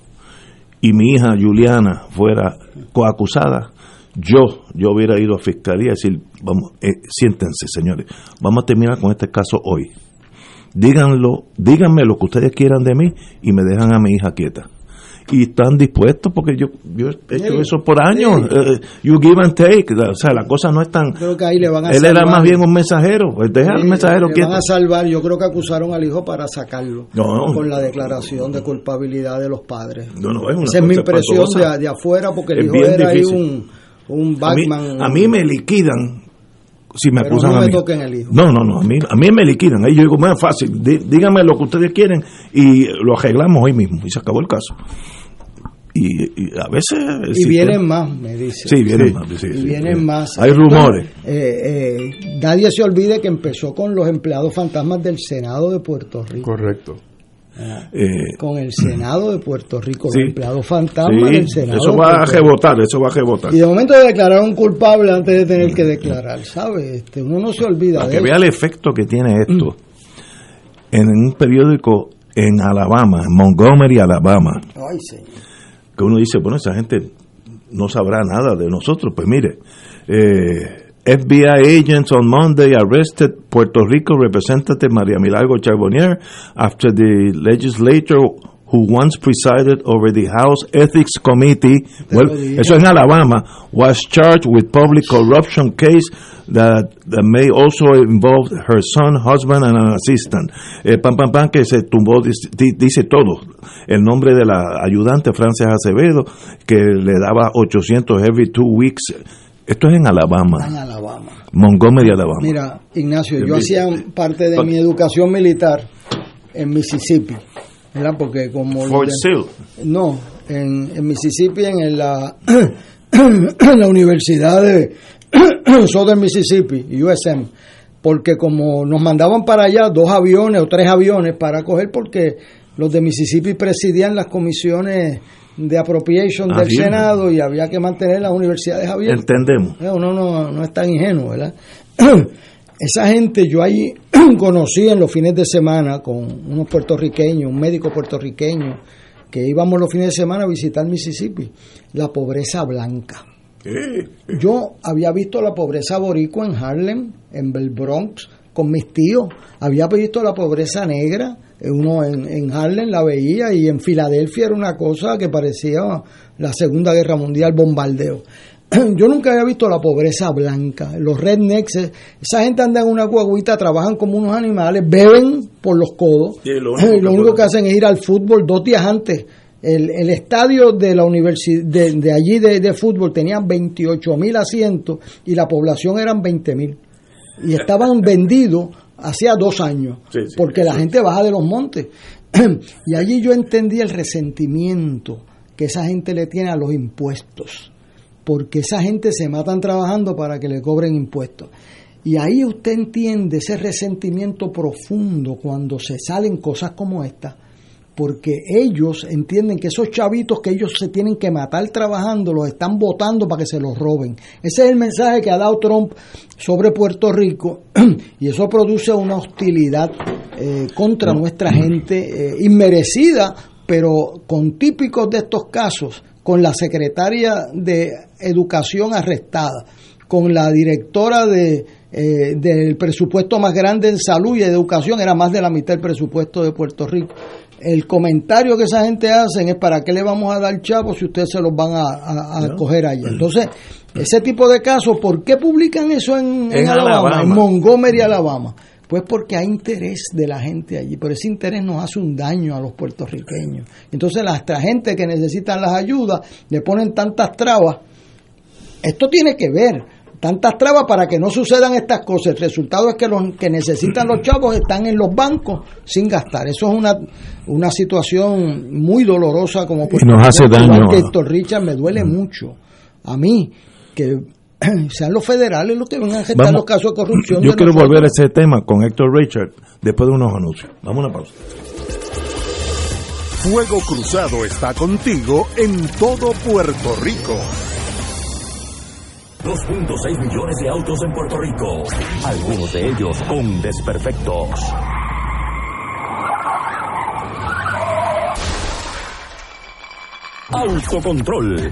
y mi hija Juliana fuera coacusada, yo, yo hubiera ido a fiscalía y decir, vamos, eh, siéntense señores, vamos a terminar con este caso hoy. Díganlo, díganme lo que ustedes quieran de mí y me dejan a mi hija quieta. Y están dispuestos porque yo, yo he hecho Sí, eso por años. sí. eh, you give and take. O sea, la cosa no es tan. Creo que ahí le van a Él era más bien un mensajero. Pues deja al Sí, mensajero le quieto. van a salvar, yo creo que acusaron al hijo para sacarlo No. con la declaración de culpabilidad de los padres. No, no, es una Esa es mi impresión de, de afuera porque el Es hijo era ahí un, un A mí, Batman. a mí me liquidan si me Pero acusan no a mí. toquen el hijo. No, no, no, a mí, a mí me liquidan. Ahí yo digo, más fácil, dí- díganme lo que ustedes quieren y lo arreglamos hoy mismo. Y se acabó el caso. Y, y a veces... y sistema- vienen más, me dice. Sí, vienen más. sí, y sí, vienen sí. más. Hay rumores. Eh, eh, nadie se olvide que empezó con los empleados fantasmas del Senado de Puerto Rico. Correcto. Eh, Con el Senado de Puerto Rico, Sí. los empleados fantasmas sí, del Senado. eso de va a rebotar, eso va a rebotar. Y de momento declararon culpable antes de tener que declarar, ¿sabes? Este, uno no se olvida Para de que vea eso. el efecto que tiene esto. En un periódico en Alabama, en Montgomery, Alabama, Ay, señor. Que uno dice, bueno, esa gente no sabrá nada de nosotros. Pues mire, eh, FBI agents on Monday arrested Puerto Rico representative María Milagro Charbonnier after the legislature who once presided over the House Ethics Committee, well, eso en Alabama, was charged with public corruption case that, that may also involve her son, husband, and an assistant. Eh, pam, pam, pam, que se tumbó, dice, di- dice todo. El nombre de la ayudante, Frances Acevedo, que le daba 800 every two weeks. Esto es en Alabama, En Alabama. Montgomery, Alabama. Mira, Ignacio, yo hacía parte de mi educación militar en Mississippi, ¿verdad? Porque como... Fort de-. No, en, en Mississippi, en la, en la Universidad de Southern Mississippi, USM, porque como nos mandaban para allá dos aviones o tres aviones para coger, porque los de Mississippi presidían las comisiones de appropriation Ah, del bien. Senado y había que mantener las universidades abiertas. Entendemos. Eh, Uno no, no es tan ingenuo, ¿verdad? Esa gente, yo ahí conocí en los fines de semana con unos puertorriqueños, un médico puertorriqueño, que íbamos los fines de semana a visitar Mississippi, la pobreza blanca. Yo había visto la pobreza boricua en Harlem, en el Bronx, con mis tíos. Había visto la pobreza negra, uno en, en Harlem la veía y en Filadelfia era una cosa que parecía la Segunda Guerra Mundial, bombardeo. Yo nunca había visto la pobreza blanca. Los rednecks, eh, esa gente anda en una guaguita, trabajan como unos animales, beben por los codos. lo lo único único, que que hacen es ir al fútbol dos días antes. El, el estadio de la universidad de, de allí de, de fútbol tenía 28 mil asientos y la población eran 20 mil. Y estaban vendidos hacía dos años, Sí, sí, porque la gente baja de los montes. y allí yo entendí el resentimiento que esa gente le tiene a los impuestos, porque esa gente se matan trabajando para que le cobren impuestos. Y ahí usted entiende ese resentimiento profundo cuando se salen cosas como esta, porque ellos entienden que esos chavitos que ellos se tienen que matar trabajando los están votando para que se los roben. Ese es el mensaje que ha dado Trump sobre Puerto Rico y eso produce una hostilidad eh, contra nuestra gente eh, inmerecida, pero con típicos de estos casos, con la secretaria de Educación arrestada, con la directora de, eh, del presupuesto más grande en salud y educación, era más de la mitad del presupuesto de Puerto Rico. El comentario que esa gente hace es para qué le vamos a dar chavo si ustedes se los van a, a- a coger allá. Entonces, ese tipo de casos, ¿por qué publican eso en, en En Alabama, Alabama. en Montgomery, Alabama? Pues porque hay interés de la gente allí, pero ese interés nos hace un daño a los puertorriqueños. Entonces, la gente que necesitan las ayudas le ponen tantas trabas esto tiene que ver. Tantas trabas para que no sucedan estas cosas. El resultado es que los que necesitan los chavos están en los bancos sin gastar. Eso es una, una situación muy dolorosa como nos hace daño Héctor Richard me duele mucho. A mí, que sean los federales los que vengan a gestar Vamos. los casos de corrupción. Yo de quiero nosotros. volver a ese tema con Héctor Richard después de unos anuncios. Vamos a una pausa. Fuego Cruzado está contigo en todo Puerto Rico. 2.6 millones de autos en Puerto Rico, algunos de ellos con desperfectos. Autocontrol.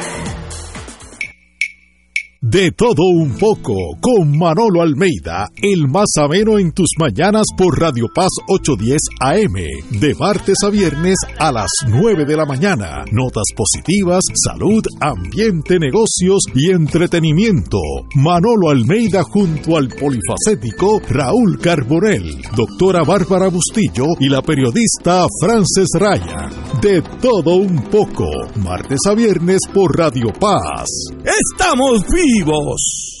De todo un poco, con Manolo Almeida, el más ameno en tus mañanas por Radio Paz 810 AM, de martes a viernes a las 9 de la mañana. Notas positivas, salud, ambiente, negocios y entretenimiento. Manolo Almeida junto al polifacético Raúl Carbonell, doctora Bárbara Bustillo y la periodista Frances Raya. De todo un poco, martes a viernes por Radio Paz. ¡Estamos vivos! Deportivos.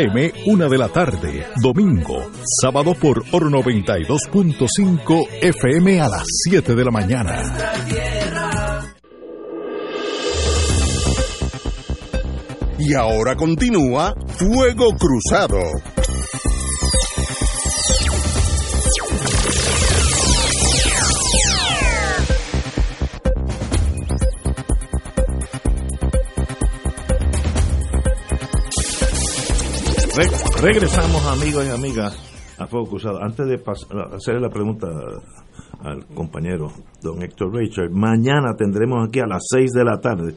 una de la tarde, domingo, sábado por Oro 92.5 FM a las 7 de la mañana. Y ahora continúa Fuego Cruzado. Re- regresamos, amigos y amigas, a Fuego Cruzado. Antes de hacerle la pregunta al compañero don Héctor Richard, mañana tendremos aquí a las 6 de la tarde,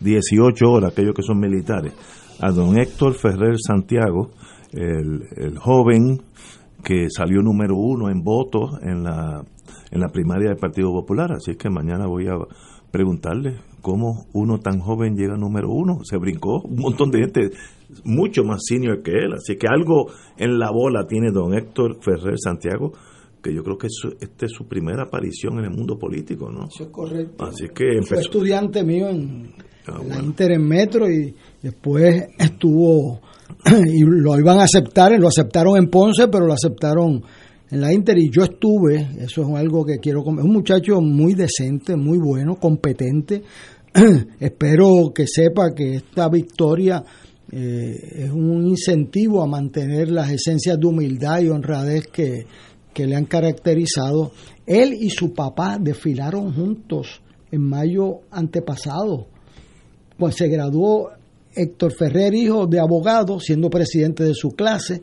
18 horas, aquellos que son militares, a don Héctor Ferrer Santiago, el, el joven que salió número uno en votos en la, en la primaria del Partido Popular. Así que mañana voy a preguntarle cómo uno tan joven llega número uno. Se brincó un montón de gente mucho más senior que él. Así que algo en la bola tiene don Héctor Ferrer Santiago que yo creo que esta es su primera aparición en el mundo político, ¿no? Eso es correcto. Así que Fue estudiante mío en, ah, en la Inter en Metro y después estuvo y lo iban a aceptar, lo aceptaron en Ponce, pero lo aceptaron en la Inter y yo estuve, eso es algo que quiero es un muchacho muy decente, muy bueno, competente. Espero que sepa que esta victoria eh, es un incentivo a mantener las esencias de humildad y honradez que, que le han caracterizado. Él y su papá desfilaron juntos en mayo antepasado, pues se graduó Héctor Ferrer, hijo de abogado, siendo presidente de su clase,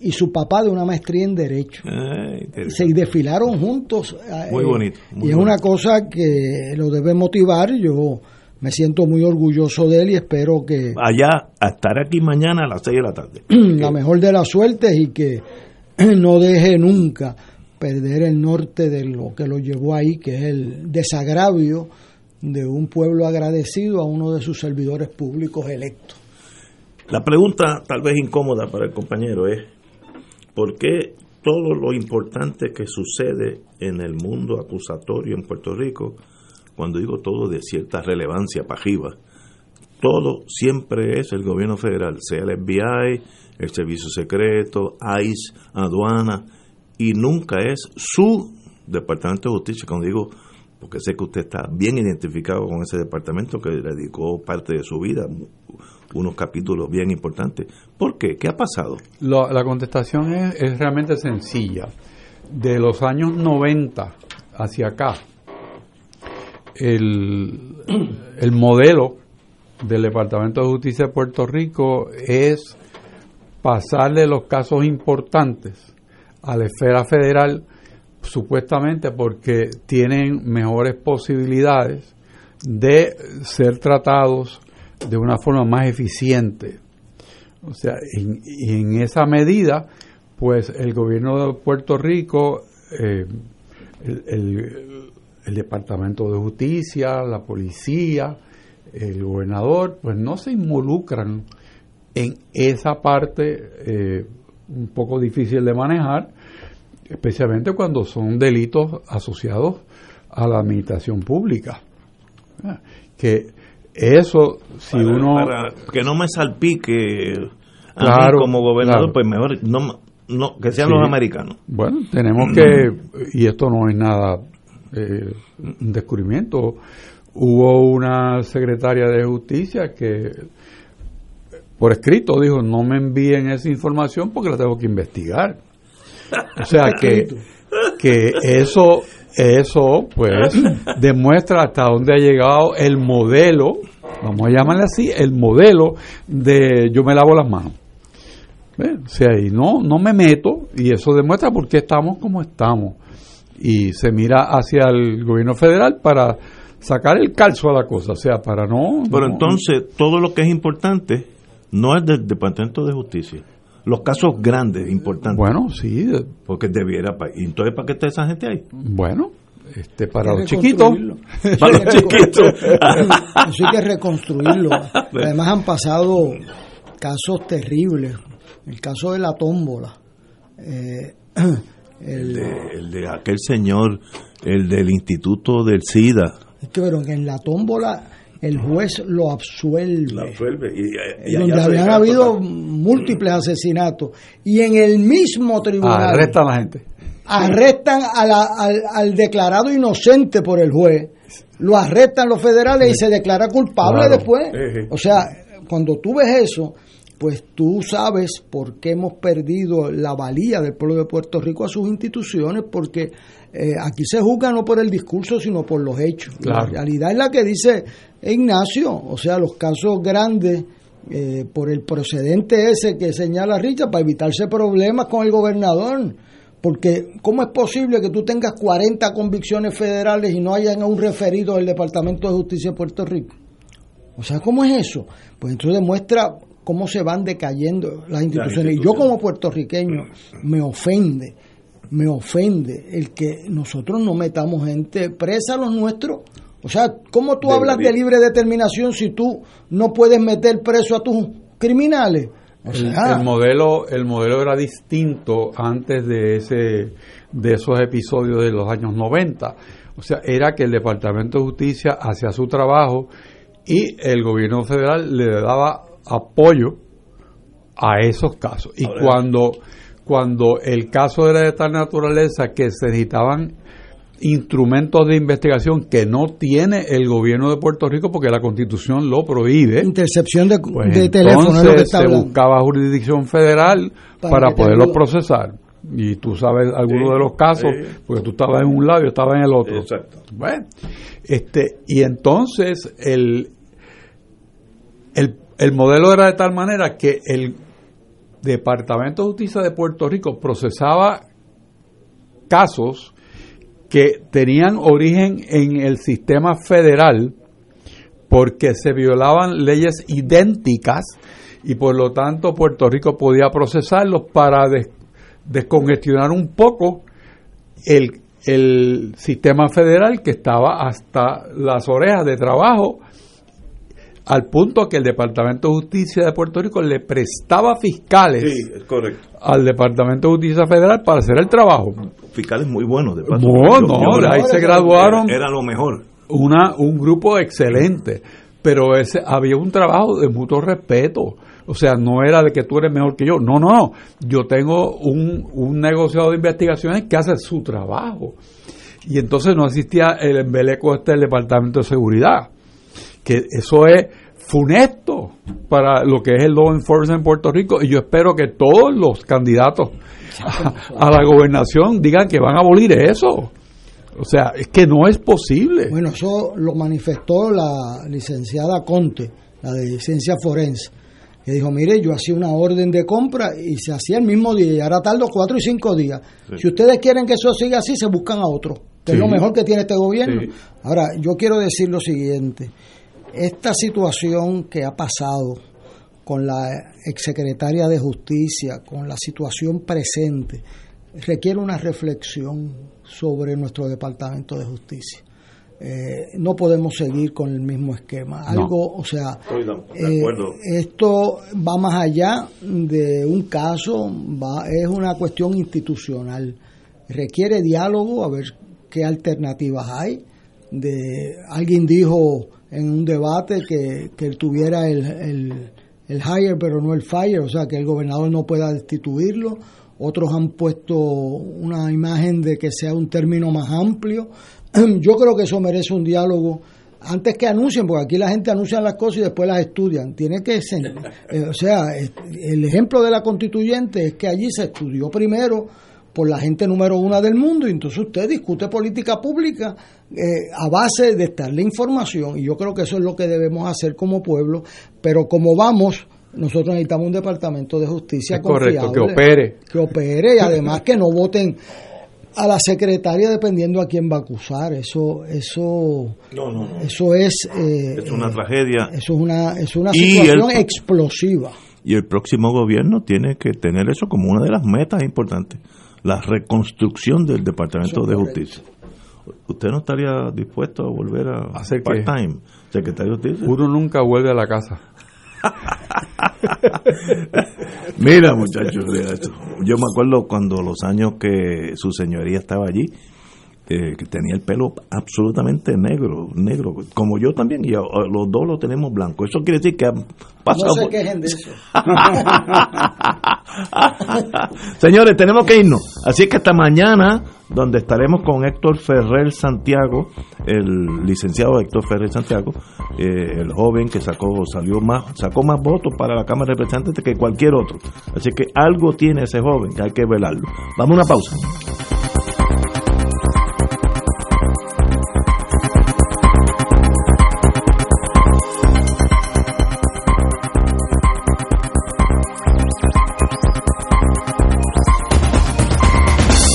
y su papá de una maestría en Derecho. se desfilaron juntos. Eh, muy bonito. y es una cosa que lo debe motivar. Yo me siento muy orgulloso de él y espero que... Allá, a estar aquí mañana a las 6 de la tarde. la mejor de las suertes y que no deje nunca perder el norte de lo que lo llevó ahí, que es el desagravio de un pueblo agradecido a uno de sus servidores públicos electos. La pregunta tal vez incómoda para el compañero es, ¿por qué todo lo importante que sucede en el mundo acusatorio en Puerto Rico, cuando digo todo de cierta relevancia pajiva, todo siempre es el gobierno federal, sea el FBI, el Servicio Secreto, ICE, aduana, y nunca es su Departamento de Justicia, cuando digo porque sé que usted está bien identificado con ese departamento que dedicó parte de su vida, unos capítulos bien importantes. ¿Por qué? ¿Qué ha pasado? la contestación es, realmente sencilla. De los años 90 hacia acá, el, el modelo del Departamento de Justicia de Puerto Rico es pasarle los casos importantes a la esfera federal supuestamente porque tienen mejores posibilidades de ser tratados de una forma más eficiente. O sea, y en esa medida, pues el gobierno de Puerto Rico, eh, el, Departamento de Justicia, la policía, el gobernador, pues no se involucran en esa parte eh, un poco difícil de manejar, especialmente cuando son delitos asociados a la administración pública. Que eso, si uno... que no me salpique claro, como gobernador, pues mejor no, no que sean los americanos. Bueno, tenemos que, y esto no es nada, eh, un descubrimiento, hubo una secretaria de justicia que por escrito dijo, no me envíen esa información porque la tengo que investigar. O sea que, que eso, eso pues demuestra hasta dónde ha llegado el modelo, vamos a llamarle así, el modelo de yo me lavo las manos. O sea, y no, no me meto y eso demuestra por qué estamos como estamos. Y se mira hacia el gobierno federal para sacar el calzo a la cosa, o sea, para no... Pero entonces, todo lo que es importante no es del Departamento de Justicia los casos grandes, importantes. Bueno, sí. Porque debiera. ¿Y entonces para qué está esa gente ahí? Bueno, este, para los chiquitos. Para los chiquitos. Eso hay que reconstruirlo. Además han pasado casos terribles. El caso de la tómbola. Eh, el, de, aquel señor, el del Instituto del SIDA. Es que, pero en la tómbola el juez lo absuelve. Lo absuelve. Y, donde habían habido múltiples asesinatos. Y en el mismo tribunal. Arrestan a la gente. Arrestan al, declarado inocente por el juez. Lo arrestan los federales y se declara culpable después. O sea, cuando tú ves eso, pues tú sabes por qué hemos perdido la valía del pueblo de Puerto Rico a sus instituciones, porque eh, aquí se juzga no por el discurso, sino por los hechos. La realidad es la que dice Ignacio, o sea, los casos grandes eh, por el procedente ese que señala Richard para evitarse problemas con el gobernador. Porque, ¿cómo es posible que tú tengas 40 convicciones federales y no hayan un referido del Departamento de Justicia de Puerto Rico? O sea, ¿cómo es eso? Pues entonces demuestra cómo se van decayendo las instituciones. Y yo como puertorriqueño me ofende, me ofende el que nosotros no metamos gente presa a los nuestros. O sea, ¿cómo tú hablas de libre determinación si tú no puedes meter preso a tus criminales? el, modelo el modelo era distinto antes de ese de esos episodios de los años 90 o sea era que el departamento de justicia hacía su trabajo y el gobierno federal le daba apoyo a esos casos y cuando cuando el caso era de tal naturaleza que se necesitaban instrumentos de investigación que no tiene el gobierno de Puerto Rico porque la constitución lo prohíbe. Intercepción de, pues de teléfono. se buscaba jurisdicción federal para, poderlo procesar. Y tú sabes algunos de los casos, porque tú estabas en un lado y estaba en el otro. Exacto. Bueno, este, y entonces el, el, el modelo era de tal manera que el Departamento de Justicia de Puerto Rico procesaba casos que tenían origen en el sistema federal porque se violaban leyes idénticas y por lo tanto Puerto Rico podía procesarlos para descongestionar un poco el, sistema federal que estaba hasta las orejas de trabajo al punto que el Departamento de Justicia de Puerto Rico le prestaba fiscales al Departamento de Justicia Federal para hacer el trabajo. Fiscales muy buenos, de paso. No, no, ahí se graduaron. Era, lo mejor. Una, un grupo excelente, pero ese había un trabajo de mutuo respeto. O sea, no era de que tú eres mejor que yo. No, no, no. Yo tengo un, un negociado de investigaciones que hace su trabajo. Y entonces no existía el embeleco este del Departamento de Seguridad que eso es funesto para lo que es el law enforcement en Puerto Rico y yo espero que todos los candidatos a, la gobernación digan que van a abolir eso. O sea, es que no es posible. Bueno, eso lo manifestó la licenciada Conte, la de ciencia forense, que dijo, mire, yo hacía una orden de compra y se hacía el mismo día, y ahora tardo cuatro y cinco días. Si ustedes quieren que eso siga así, se buscan a otro, que es lo mejor que tiene este gobierno. Ahora, yo quiero decir lo siguiente, esta situación que ha pasado con la exsecretaria de Justicia, con la situación presente, requiere una reflexión sobre nuestro Departamento de Justicia. Eh, no podemos seguir con el mismo esquema. Algo, o sea, eh, esto va más allá de un caso, va, es una cuestión institucional. Requiere diálogo, a ver qué alternativas hay. De alguien dijo en un debate que, que tuviera el, el, el hire pero no el fire, o sea, que el gobernador no pueda destituirlo. Otros han puesto una imagen de que sea un término más amplio. Yo creo que eso merece un diálogo antes que anuncien, porque aquí la gente anuncia las cosas y después las estudian. Tiene que ser, eh, o sea, el ejemplo de la constituyente es que allí se estudió primero por la gente número uno del mundo y entonces usted discute política pública eh, a base de estarle información y yo creo que eso es lo que debemos hacer como pueblo, pero como vamos, nosotros necesitamos un departamento de justicia correcto, que opere. Que opere y además que no voten a la secretaria dependiendo a quién va a acusar. Eso, eso, eso es, eh, es una tragedia. Eso es una, es una situación explosiva. Y el próximo gobierno tiene que tener eso como una de las metas importantes la reconstrucción del Departamento de Justicia. ¿Usted no estaría dispuesto a volver a hacer part-time, secretario? Uno nunca vuelve a la casa. Mira, muchachos, yo me acuerdo cuando los años que su señoría estaba allí, eh, que tenía el pelo absolutamente negro, negro, como yo también, y los dos lo tenemos blanco. Eso quiere decir que han pasado. No se quejen de eso. Señores, tenemos que irnos. Así que hasta mañana, donde estaremos con Héctor Ferrer Santiago, el licenciado Héctor Ferrer Santiago, eh, el joven que sacó, salió más, sacó más votos para la Cámara de Representantes que cualquier otro. Así que algo tiene ese joven que hay que velarlo. Vamos a una pausa.